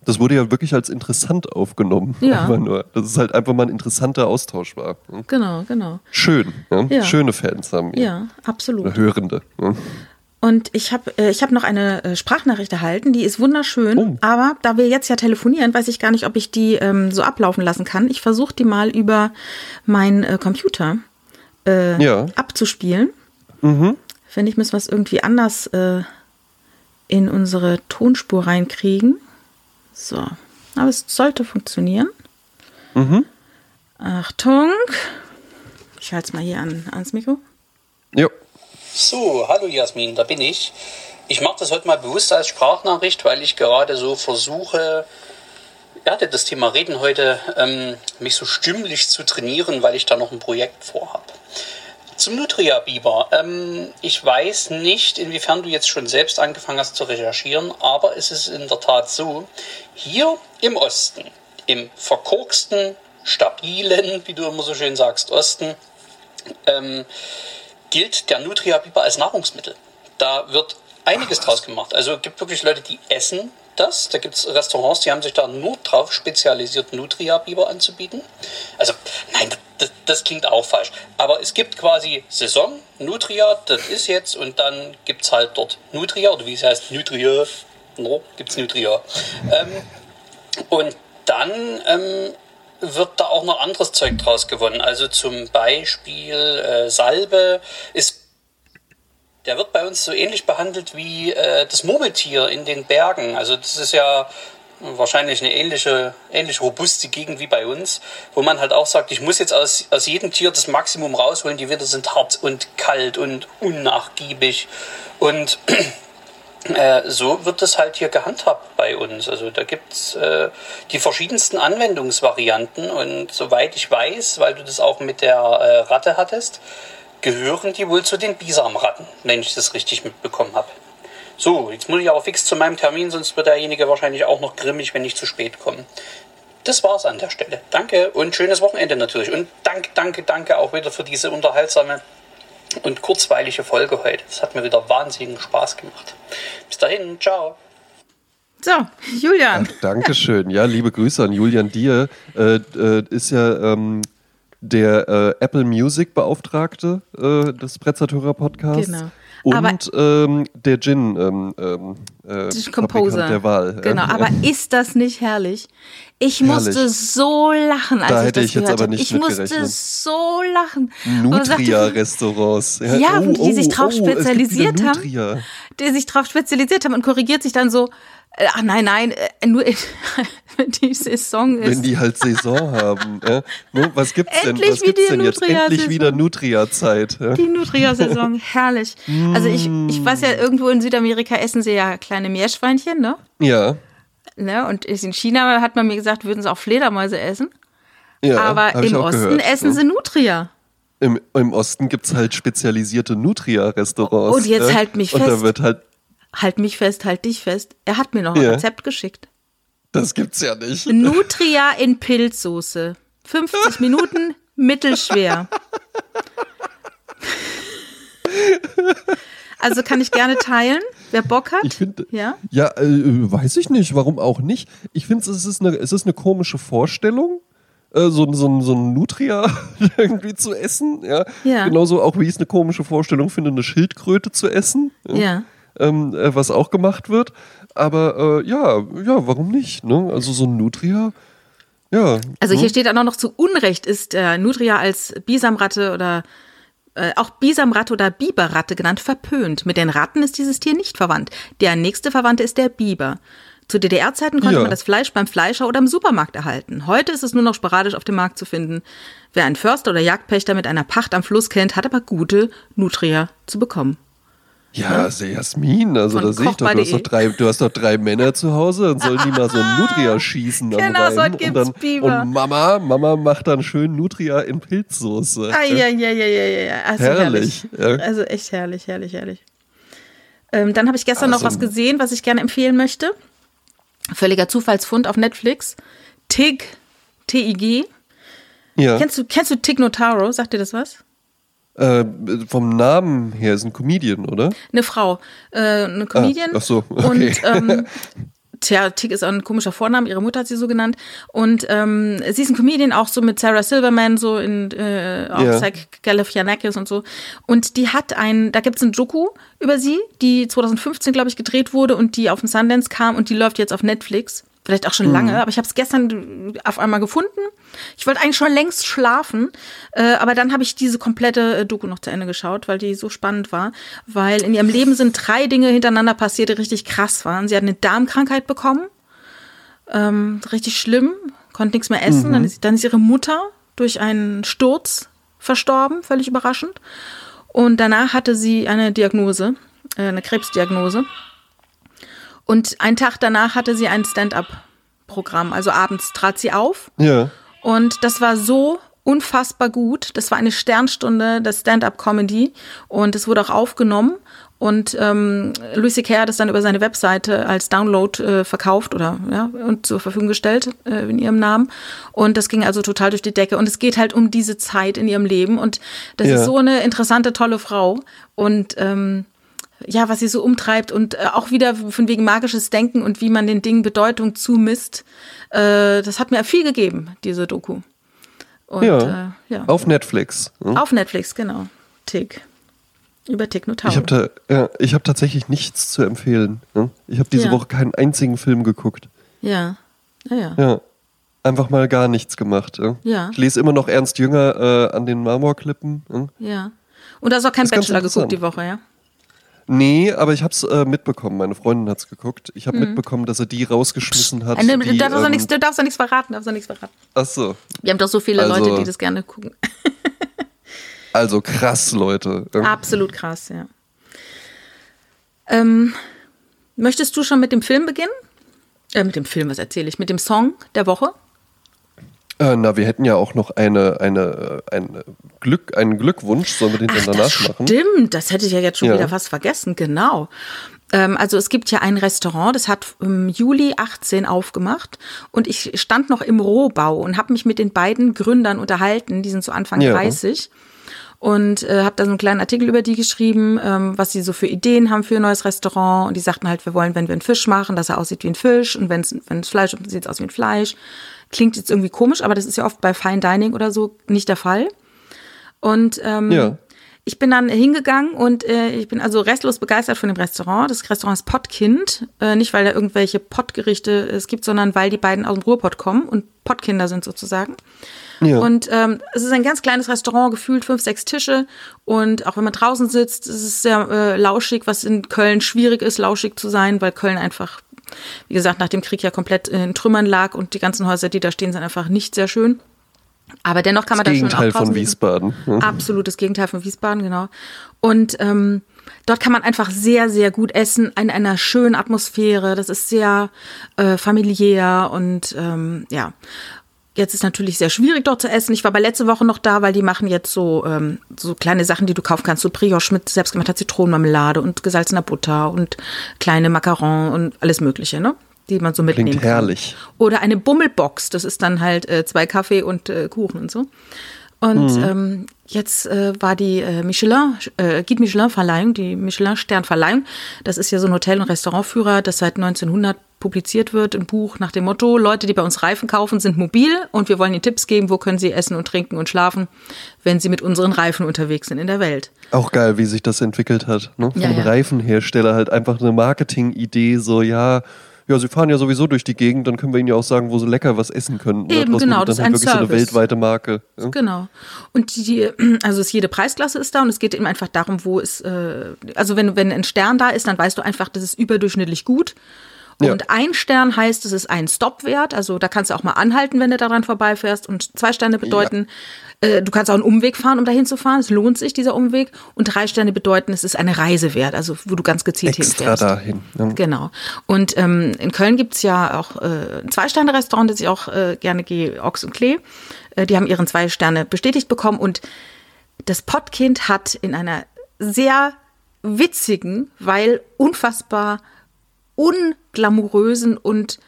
das wurde ja wirklich als interessant aufgenommen. Ja. Einfach nur. Dass es halt einfach mal ein interessanter Austausch war. Hm? Genau, genau. Schön. Ja? Ja. Schöne Fans haben wir. Ja, absolut. Oder Hörende. Ja? Und ich habe äh, ich hab noch eine äh, Sprachnachricht erhalten, die ist wunderschön. Oh. Aber da wir jetzt ja telefonieren, weiß ich gar nicht, ob ich die ähm, so ablaufen lassen kann. Ich versuche die mal über meinen äh, Computer äh, Ja. abzuspielen. Mhm. Finde ich, müssen wir es irgendwie anders äh, in unsere Tonspur reinkriegen. So. Aber es sollte funktionieren. Mhm. Achtung. Ich halte es mal hier an, ans Mikro. Jo. So, hallo Jasmin, da bin ich. Ich mache das heute mal bewusst als Sprachnachricht, weil ich gerade so versuche, ja, das Thema Reden heute, ähm, mich so stimmlich zu trainieren, weil ich da noch ein Projekt vorhab. Zum Nutria-Biber. Ähm, ich weiß nicht, inwiefern du jetzt schon selbst angefangen hast zu recherchieren, aber es ist in der Tat so, hier im Osten, im verkorksten, stabilen, wie du immer so schön sagst, Osten, ähm, gilt der Nutria-Biber als Nahrungsmittel. Da wird einiges draus gemacht. Also es gibt wirklich Leute, die essen das. Da gibt es Restaurants, die haben sich da nur drauf spezialisiert, Nutria-Biber anzubieten. Also, nein, das, das klingt auch falsch. Aber es gibt quasi Saison, Nutria, das ist jetzt, und dann gibt es halt dort Nutria, oder wie es heißt, Nutria, no, gibt es Nutria. Ähm, und dann ähm, wird da auch noch anderes Zeug draus gewonnen. Also zum Beispiel äh, Salbe ist der wird bei uns so ähnlich behandelt wie äh, das Murmeltier in den Bergen. Also das ist ja wahrscheinlich eine ähnliche, ähnlich robuste Gegend wie bei uns, wo man halt auch sagt, ich muss jetzt aus, aus jedem Tier das Maximum rausholen. Die Winter sind hart und kalt und unnachgiebig. Und äh, so wird das halt hier gehandhabt bei uns. Also da gibt es äh, die verschiedensten Anwendungsvarianten und soweit ich weiß, weil du das auch mit der äh, Ratte hattest, gehören die wohl zu den Bisamratten, wenn ich das richtig mitbekommen habe. So, jetzt muss ich aber fix zu meinem Termin, sonst wird derjenige wahrscheinlich auch noch grimmig, wenn ich zu spät komme. Das war's an der Stelle. Danke und schönes Wochenende natürlich. Und danke, danke, danke auch wieder für diese unterhaltsame und kurzweilige Folge heute. Es hat mir wieder wahnsinnigen Spaß gemacht. Bis dahin, ciao. So, Julian. Ach, Dankeschön. Ja, liebe Grüße an Julian Dir. Äh, äh, ist ja ähm, der äh, Apple Music Beauftragte äh, des Prezzatura Podcasts. Genau. Und ähm, der Gin ähm, ähm, äh, Composer der Wahl. Genau, aber ist das nicht herrlich? Ich musste Herrlich. so lachen, als Da ich hätte das ich jetzt aber nicht Ich musste so lachen. Und er sagte, Nutria-Restaurants. Ja, wo die sich drauf wieder spezialisiert haben. Nutria. die sich darauf spezialisiert haben und korrigiert sich dann so, ach nein, nein, äh, nur in, wenn die Saison ist. Wenn die halt Saison haben. Ne, Was gibt's denn? Endlich Was gibt's denn jetzt? Endlich wieder Nutria-Zeit. Ja? Die Nutria-Saison, herrlich. Also ich, ich weiß ja, irgendwo in Südamerika essen sie ja kleine Meerschweinchen, ne? ja. ne? Und in China hat man mir gesagt, würden sie auch Fledermäuse essen. ja Aber im Osten gehört, essen ne? sie Nutria. Im, Im Osten gibt's halt spezialisierte Nutria-Restaurants. Und jetzt ja? halt mich Und da fest. wird halt, Halt mich fest, halt dich fest. Er hat mir noch ein Ja. Rezept geschickt. das gibt's ja nicht. Nutria in Pilzsoße. 50 Minuten, mittelschwer. Also kann ich gerne teilen, wer Bock hat. Ich finde, Ja? ja, äh, weiß ich nicht, warum auch nicht. Ich finde, es ist eine, es ist eine komische Vorstellung, äh, so, so, so ein Nutria irgendwie zu essen. Ja? Ja. Genauso auch, wie ich es eine komische Vorstellung finde, eine Schildkröte zu essen. Ja. Ähm, äh, was auch gemacht wird. Aber äh, ja, ja, warum nicht? Ne? Also so ein Nutria, ja. Also ne? hier steht dann auch noch zu Unrecht ist äh, Nutria als Bisamratte oder äh, auch Bisamratte oder Biberratte genannt verpönt. Mit den Ratten ist dieses Tier nicht verwandt. Der nächste Verwandte ist der Biber. Zu DDR-Zeiten konnte Ja. man das Fleisch beim Fleischer oder im Supermarkt erhalten. Heute ist es nur noch sporadisch auf dem Markt zu finden. Wer einen Förster oder Jagdpächter mit einer Pacht am Fluss kennt, hat aber gute Nutria zu bekommen. Ja, also Jasmin, also da sehe ich doch, du hast doch, drei, du hast doch drei Männer zu Hause und sollen die mal so ein Nutria schießen am Genau, Rhein. so und, gibt's dann, Biber. und Mama, Mama macht dann schön Nutria in Pilzsoße. Ah, ja, ja, ja, ja, ja. Also Herrlich, herrlich. ja. Also echt herrlich, herrlich, herrlich. Ähm, dann habe ich gestern noch Also- was gesehen, was ich gerne empfehlen möchte. Völliger Zufallsfund auf Netflix. Tig, T-I-G. Ja, Kennst du, kennst du Tig Notaro? Sagt dir das was? Äh, vom Namen her ist ein Comedian, oder? Eine Frau, äh, eine Comedian. ach so, okay. Und ähm, tja, Tig ist auch ein komischer Vorname, ihre Mutter hat sie so genannt. Und ähm, sie ist ein Comedian, auch so mit Sarah Silverman, so in äh, auch Ja. Zach Galifianakis und so. Und die hat ein, da gibt's ein Doku über sie, die 2015, glaube ich, gedreht wurde und die auf den Sundance kam und die läuft jetzt auf Netflix. Vielleicht auch schon lange, aber ich habe es gestern auf einmal gefunden. Ich wollte eigentlich schon längst schlafen, äh, aber dann habe ich diese komplette äh, Doku noch zu Ende geschaut, weil die so spannend war. Weil in ihrem Leben sind drei Dinge hintereinander passiert, die richtig krass waren. Sie hat eine Darmkrankheit bekommen, ähm, richtig schlimm, konnte nichts mehr essen. Dann, ist, dann ist ihre Mutter durch einen Sturz verstorben, völlig überraschend. Und danach hatte sie eine Diagnose, äh, eine Krebsdiagnose. Und einen Tag danach hatte sie ein Stand-up-Programm. Also abends trat sie auf Ja. und das war so unfassbar gut. Das war eine Sternstunde der Stand-up-Comedy und es wurde auch aufgenommen. Und ähm, Louis C.K. hat es dann über seine Webseite als Download äh, verkauft oder ja und zur Verfügung gestellt äh, in ihrem Namen. Und das ging also total durch die Decke. Und es geht halt um diese Zeit in ihrem Leben. Und das Ja. ist so eine interessante, tolle Frau. Und ähm, ja, was sie so umtreibt und äh, auch wieder von wegen magisches Denken und wie man den Dingen Bedeutung zumisst. Äh, das hat mir viel gegeben, diese Doku. Und, Ja. Äh, ja. Auf Netflix. ne? Auf Netflix, genau. Tick. Über Tick Notaro. Ich habe ja, ich habe tatsächlich nichts zu empfehlen. Ne? Ich habe diese Ja. Woche keinen einzigen Film geguckt. Ja. Ja, ja. Einfach mal gar nichts gemacht. Ja. Ja. Ich lese immer noch Ernst Jünger äh, an den Marmorklippen. Ne? ja. Und da du auch kein Ist Bachelor geguckt die Woche, ja? Nee, aber ich hab's äh, mitbekommen. Meine Freundin hat's geguckt. Ich habe mitbekommen, dass er die rausgeschmissen hat. Äh, die, du, darfst ähm, nichts, du darfst doch nichts verraten, darfst doch nichts verraten. ach so. Wir haben doch so viele Also- Leute, die das gerne gucken. Also krass, Leute. Ähm, Absolut krass, ja. Ähm, möchtest du schon mit dem Film beginnen? Äh, mit dem Film, was erzähle ich? Mit dem Song der Woche? Äh, na, wir hätten ja auch noch eine, eine, ein Glück, einen Glückwunsch. Sollen wir den dann Ach, danach das machen? stimmt. Das hätte ich ja jetzt schon Ja. wieder fast vergessen. Genau. Ähm, also es gibt ja ein Restaurant, das hat im Juli 18 aufgemacht und ich stand noch im Rohbau und habe mich mit den beiden Gründern unterhalten. Die sind so Anfang Ja. 30 und äh, habe da so einen kleinen Artikel über die geschrieben, ähm, was sie so für Ideen haben für ein neues Restaurant. Und die sagten halt, wir wollen, wenn wir einen Fisch machen, dass er aussieht wie ein Fisch und wenn es Fleisch ist, sieht es aus wie ein Fleisch. Klingt jetzt irgendwie komisch, aber das ist ja oft bei Fine Dining oder so nicht der Fall. Und ähm, Ja. ich bin dann hingegangen und äh, ich bin also restlos begeistert von dem Restaurant. Das Restaurant ist Pottkind. Äh, nicht, weil da irgendwelche Pottgerichte es gibt, sondern weil die beiden aus dem Ruhrpott kommen und Pottkinder sind sozusagen. Ja. Und ähm, es ist ein ganz kleines Restaurant, gefühlt fünf, sechs Tische. Und auch wenn man draußen sitzt, ist es sehr äh, lauschig, was in Köln schwierig ist, lauschig zu sein, weil Köln einfach, wie gesagt, nach dem Krieg ja komplett in Trümmern lag und die ganzen Häuser, die da stehen, sind einfach nicht sehr schön. Aber dennoch kann man das da Gegenteil auch draußen von. Wiesbaden. ne? Absolutes Gegenteil von Wiesbaden, genau. Und ähm, dort kann man einfach sehr, sehr gut essen, in einer schönen Atmosphäre. Das ist sehr äh, familiär und ähm, ja. Jetzt ist natürlich sehr schwierig dort zu essen. Ich war aber letzte Woche noch da, weil die machen jetzt so, ähm, so kleine Sachen, die du kaufen kannst. So Brioche mit selbstgemachter Zitronenmarmelade und gesalzener Butter und kleine Macarons und alles Mögliche, ne? Die man so mitnehmen Klingt kann. herrlich. Oder eine Bummelbox, das ist dann halt äh, zwei Kaffee und äh, Kuchen und so. Und ähm, jetzt äh, war die äh, Michelin, äh, Guide Michelin Verleihung, die Michelin Sternverleihung. Das ist ja so ein Hotel- und Restaurantführer, das seit 1900 publiziert wird im Buch nach dem Motto, Leute, die bei uns Reifen kaufen, sind mobil und wir wollen ihnen Tipps geben, wo können sie essen und trinken und schlafen, wenn sie mit unseren Reifen unterwegs sind in der Welt. Auch geil, wie sich das entwickelt hat. Ne? Von Ja, ja. Reifenhersteller halt einfach eine Marketingidee, so ja, ja, sie fahren ja sowieso durch die Gegend, dann können wir ihnen ja auch sagen, wo sie lecker was essen können. Eben, Daraus genau, das ist ein halt wirklich so eine Service. weltweite Marke. Ja? Genau. Und die, also es jede Preisklasse ist da und es geht eben einfach darum, wo es, äh, also wenn, wenn ein Stern da ist, dann weißt du einfach, das ist überdurchschnittlich gut. Ja. Und ein Stern heißt, es ist ein Stoppwert, also da kannst du auch mal anhalten, wenn du daran vorbeifährst. Und zwei Sterne bedeuten, äh, du kannst auch einen Umweg fahren, um dahin zu fahren. Es lohnt sich, dieser Umweg. Und drei Sterne bedeuten, es ist eine Reise wert, also wo du ganz gezielt Extra hinfährst. dahin. Ja. Genau. Und ähm, in Köln gibt's ja auch äh, ein Zwei-Sterne-Restaurant, das ich auch äh, gerne gehe, Ochs und Klee. Äh, die haben ihren zwei Sterne bestätigt bekommen. Und das Pottkind hat in einer sehr witzigen, weil unfassbar unglamourösen und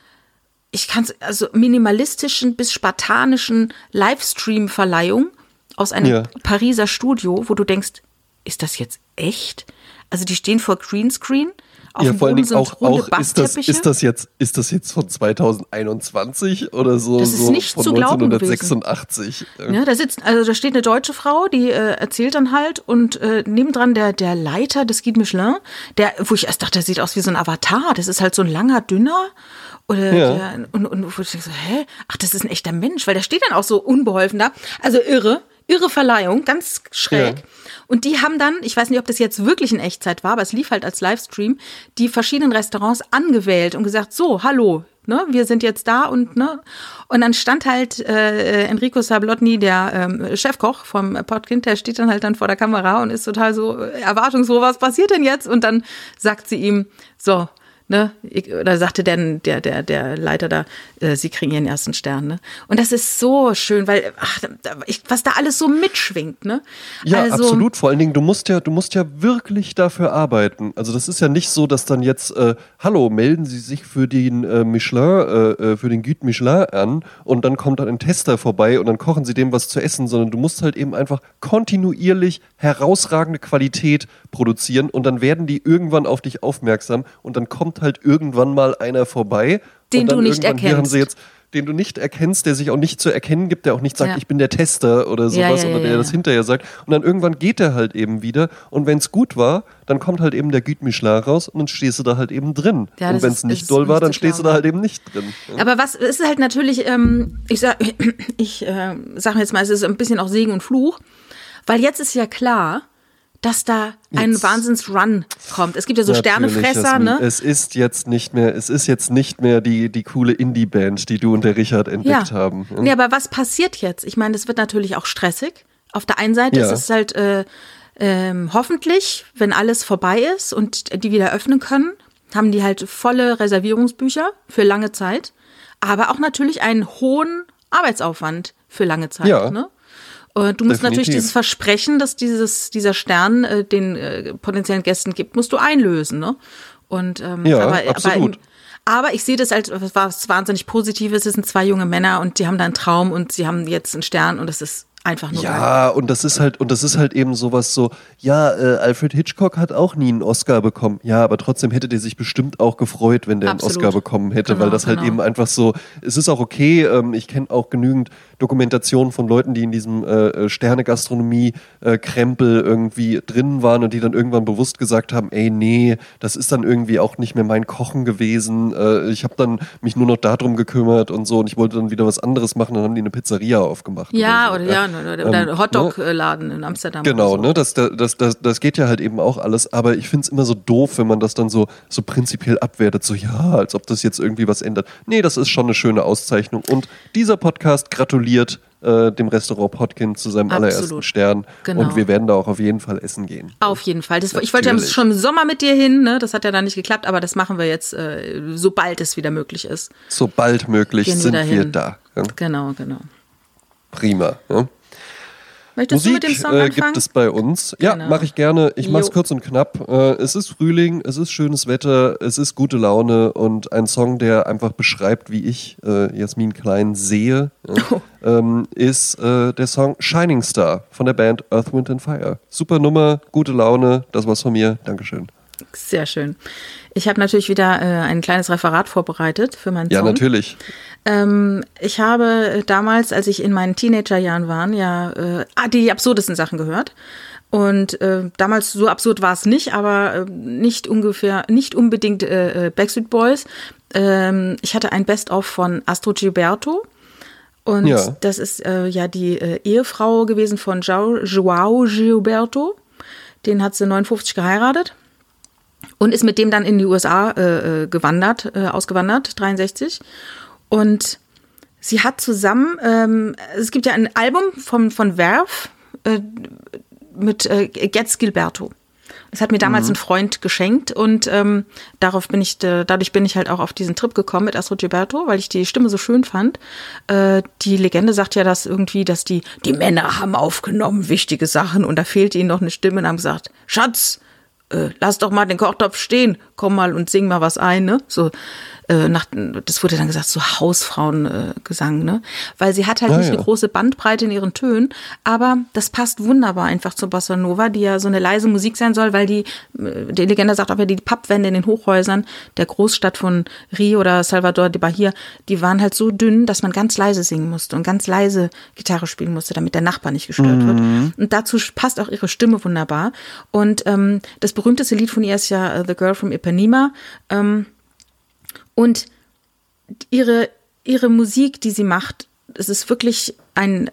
ich kann also minimalistischen bis spartanischen Livestream-Verleihung aus einem Ja. Pariser Studio, wo du denkst, ist das jetzt echt? Also die stehen vor Greenscreen. Auf Ja, vor allen Dingen auch, auch ist, das, ist, das jetzt, ist das jetzt von 2021 oder so, Das ist so nicht von zu glauben gewesen. 1986? Ja. Ja, da sitzt, also da steht eine deutsche Frau, die äh, erzählt dann halt und äh, nebendran der, der Leiter des Guide Michelin, der, wo ich erst dachte, der sieht aus wie so ein Avatar. Das ist halt so ein langer, dünner. Oder Ja. der, und, und wo ich denke so, hä? Ach, das ist ein echter Mensch, weil der steht dann auch so unbeholfen da. Also irre, irre Verleihung, ganz schräg. Ja. Und die haben dann, ich weiß nicht, ob das jetzt wirklich in Echtzeit war, aber es lief halt als Livestream, die verschiedenen Restaurants angewählt und gesagt, so, hallo, ne, wir sind jetzt da und ne. Und dann stand halt äh, Enrico Sablotny, der ähm, Chefkoch vom Podkind, der steht dann halt dann vor der Kamera und ist total so äh, erwartungsfroh, was passiert denn jetzt? Und dann sagt sie ihm, so, ne, oder sagte der, der, der, der Leiter da, äh, sie kriegen ihren ersten Stern, ne? Und das ist so schön, weil, ach, ich, was da alles so mitschwingt, ne? Ja, also, absolut. Vor allen Dingen, du musst ja, du musst ja wirklich dafür arbeiten. Also das ist ja nicht so, dass dann jetzt, äh, hallo, melden Sie sich für den äh, Michelin, äh, äh, für den Guide Michelin an und dann kommt dann ein Tester vorbei und dann kochen sie dem was zu essen, sondern du musst halt eben einfach kontinuierlich herausragende Qualität produzieren und dann werden die irgendwann auf dich aufmerksam und dann kommt halt irgendwann mal einer vorbei. Den du nicht erkennst. sie jetzt den du nicht erkennst, der sich auch nicht zu erkennen gibt, der auch nicht sagt, Ja. ich bin der Tester oder sowas ja, oder ja, der ja. das hinterher sagt. Und dann irgendwann geht er halt eben wieder. Und wenn es gut war, dann kommt halt eben der Michelin raus und dann stehst du da halt eben drin. Und wenn es nicht doll war, dann stehst du da halt eben nicht drin. Aber was es ist halt natürlich, ähm, ich sag, ich äh, sage jetzt mal, es ist ein bisschen auch Segen und Fluch, weil jetzt ist ja klar, dass da ein Jetzt. Wahnsinns-Run kommt. Es gibt ja so Natürlich, Sternefresser, ne? Es ist jetzt nicht mehr, es ist jetzt nicht mehr die, die coole Indie-Band, die du und der Richard entdeckt haben. Ja, aber was passiert jetzt? Ich meine, es wird natürlich auch stressig. Auf der einen Seite Ja. ist es halt äh, ähm, hoffentlich, wenn alles vorbei ist und die wieder öffnen können, haben die halt volle Reservierungsbücher für lange Zeit, aber auch natürlich einen hohen Arbeitsaufwand für lange Zeit. Ja. Ne? Und du musst natürlich dieses Versprechen, dass dieses, dieser Stern äh, den äh, potenziellen Gästen gibt, musst du einlösen. Ne? Und ähm, Ja, aber, absolut. Aber, aber ich sehe das als was, wahnsinnig Positives. Es sind zwei junge Männer und die haben da einen Traum und sie haben jetzt einen Stern und es ist einfach nur. Ja, und das ist halt, und das ist halt eben sowas so, ja, äh, Alfred Hitchcock hat auch nie einen Oscar bekommen. Ja, aber trotzdem hätte der sich bestimmt auch gefreut, wenn der Absolut. einen Oscar bekommen hätte, Genau, weil das halt genau. eben einfach so, es ist auch okay, ähm, ich kenne auch genügend Dokumentationen von Leuten, die in diesem äh, Sterne-Gastronomie-Krempel irgendwie drin waren und die dann irgendwann bewusst gesagt haben, ey, nee, das ist dann irgendwie auch nicht mehr mein Kochen gewesen. Äh, ich habe dann mich nur noch darum gekümmert und so und ich wollte dann wieder was anderes machen, dann haben die eine Pizzeria aufgemacht. Ja, oder, so, oder ja, oder, oder Ähm, Hotdog-Laden in Amsterdam. Genau, so. ne, das, das, das, das geht ja halt eben auch alles, aber ich finde es immer so doof, wenn man das dann so, so prinzipiell abwertet, so ja, als ob das jetzt irgendwie was ändert. Nee, das ist schon eine schöne Auszeichnung und dieser Podcast gratuliert äh, dem Restaurant Potkin zu seinem Absolut. allerersten Stern Genau. und wir werden da auch auf jeden Fall essen gehen. Auf jeden Fall. Das, ich wollte ja schon im Sommer mit dir hin, ne? Das hat ja dann nicht geklappt, aber das machen wir jetzt, äh, sobald es wieder möglich ist. Sobald möglich Gehen wir sind wir dahin. da. Ja, Genau, genau. prima. Ja. Möchtest du Musik mit dem Song äh, anfangen? gibt es bei uns. Ja, Genau. mache ich gerne. Ich mache es kurz und knapp. Äh, es ist Frühling, es ist schönes Wetter, es ist gute Laune und ein Song, der einfach beschreibt, wie ich äh, Jasmin Klein sehe, Oh. ähm, ist äh, der Song Shining Star von der Band Earth, Wind and Fire. Super Nummer, gute Laune, das war's von mir. Dankeschön. Sehr schön. Ich habe natürlich wieder äh, ein kleines Referat vorbereitet für meinen Ja, Song. natürlich. Ähm, ich habe äh, damals, als ich in meinen Teenagerjahren war, ja äh, ah, die absurdesten Sachen gehört. Und äh, damals so absurd war es nicht, aber äh, nicht ungefähr, nicht unbedingt äh, äh, Backstreet Boys. Ähm, ich hatte ein Best-of von Astro Gilberto. Und Ja. das ist äh, ja die äh, Ehefrau gewesen von Joao Gilberto. Den hat sie 59 geheiratet und ist mit dem dann in die USA äh, äh, gewandert, äh, ausgewandert, 63. Und sie hat zusammen, ähm, es gibt ja ein Album vom, von Verve äh, mit äh, Getz Gilberto. Das hat mir damals ein Freund geschenkt und ähm, darauf bin ich, äh, dadurch bin ich halt auch auf diesen Trip gekommen mit Astro Gilberto, weil ich die Stimme so schön fand. Äh, die Legende sagt ja, dass irgendwie, dass die, die Männer haben aufgenommen wichtige Sachen und da fehlte ihnen noch eine Stimme und haben gesagt, Schatz, äh, lass doch mal den Kochtopf stehen, komm mal und sing mal was ein, ne? So, äh, nach, das wurde dann gesagt, so Hausfrauengesang, äh, Gesang, ne? Weil sie hat halt Ah, nicht ja. eine große Bandbreite in ihren Tönen, aber das passt wunderbar einfach zur Bossa Nova, die ja so eine leise Musik sein soll, weil die, äh, die Legende sagt auch ja, die Pappwände in den Hochhäusern der Großstadt von Rio oder Salvador de Bahia, die waren halt so dünn, dass man ganz leise singen musste und ganz leise Gitarre spielen musste, damit der Nachbar nicht gestört wird. Und dazu passt auch ihre Stimme wunderbar. Und ähm, das berühmteste Lied von ihr ist ja äh, The Girl from Ipanema. Ähm, und ihre, ihre Musik, die sie macht, es ist wirklich ein,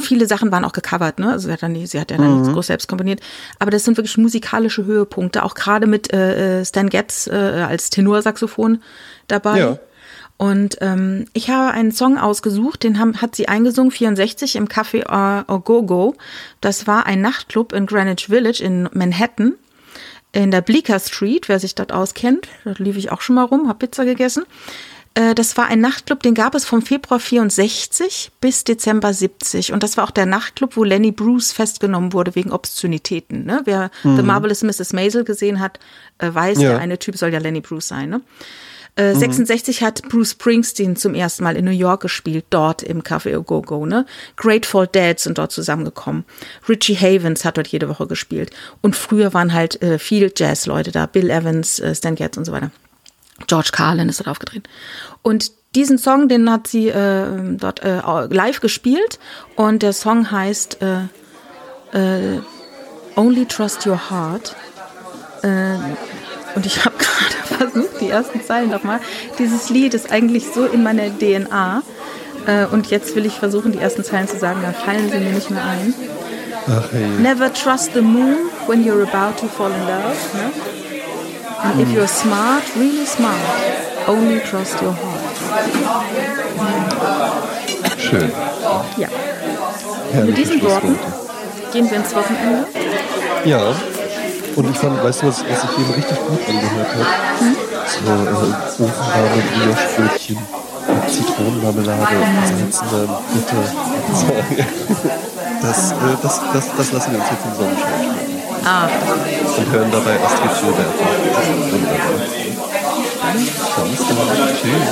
viele Sachen waren auch gecovert, ne? Also sie hat, dann, sie hat ja dann nichts groß selbst komponiert. Aber das sind wirklich musikalische Höhepunkte, auch gerade mit äh, äh, Stan Getz äh, als Tenorsaxophon dabei. Ja. Und ähm, ich habe einen Song ausgesucht, den haben, hat sie eingesungen, 64 im Café Ogogo. Das war ein Nachtclub in Greenwich Village in Manhattan in der Bleecker Street, wer sich dort auskennt. Dort lief ich auch schon mal rum, habe Pizza gegessen. Äh, Das war ein Nachtclub, den gab es vom Februar 64 bis Dezember 70. Und das war auch der Nachtclub, wo Lenny Bruce festgenommen wurde wegen Obszönitäten. Ne? Wer The Marvelous Mrs. Maisel gesehen hat, äh, weiß, Ja. der eine Typ soll ja Lenny Bruce sein. Ne? Äh, 66 hat Bruce Springsteen zum ersten Mal in New York gespielt, dort im Café Ogogo. Ne? Grateful Dead sind dort zusammengekommen. Richie Havens hat dort jede Woche gespielt. Und früher waren halt äh, viel Jazzleute da, Bill Evans, äh, Stan Getz und so weiter. George Carlin ist dort aufgetreten. Und diesen Song, den hat sie äh, dort äh, live gespielt. Und der Song heißt äh, äh, Only Trust Your Heart. Und ich habe gerade versucht, die ersten Zeilen nochmal. Dieses Lied ist eigentlich so in meiner DNA. Äh, und jetzt will ich versuchen, die ersten Zeilen zu sagen, dann fallen sie mir nicht mehr ein. Ach hey. Never trust the moon, when you're about to fall in love. Ne? And if you're smart, really smart, only trust your heart. Schön. Ja. Herrliche Mit diesen Worten gehen wir ins Wochenende. Ja. Und ich fand, weißt du, was, was ich eben richtig gut angehört habe? Hm? So äh, Ofenwarme Rührspülchen mit Zitronenmarmelade, salzende Butter. Das, äh, das, das, das lassen wir uns jetzt im Sonnenschein schmecken. Ah. Und hören dabei Astrid Schürberger. Wunderbar. Ganz genau. Tschüss.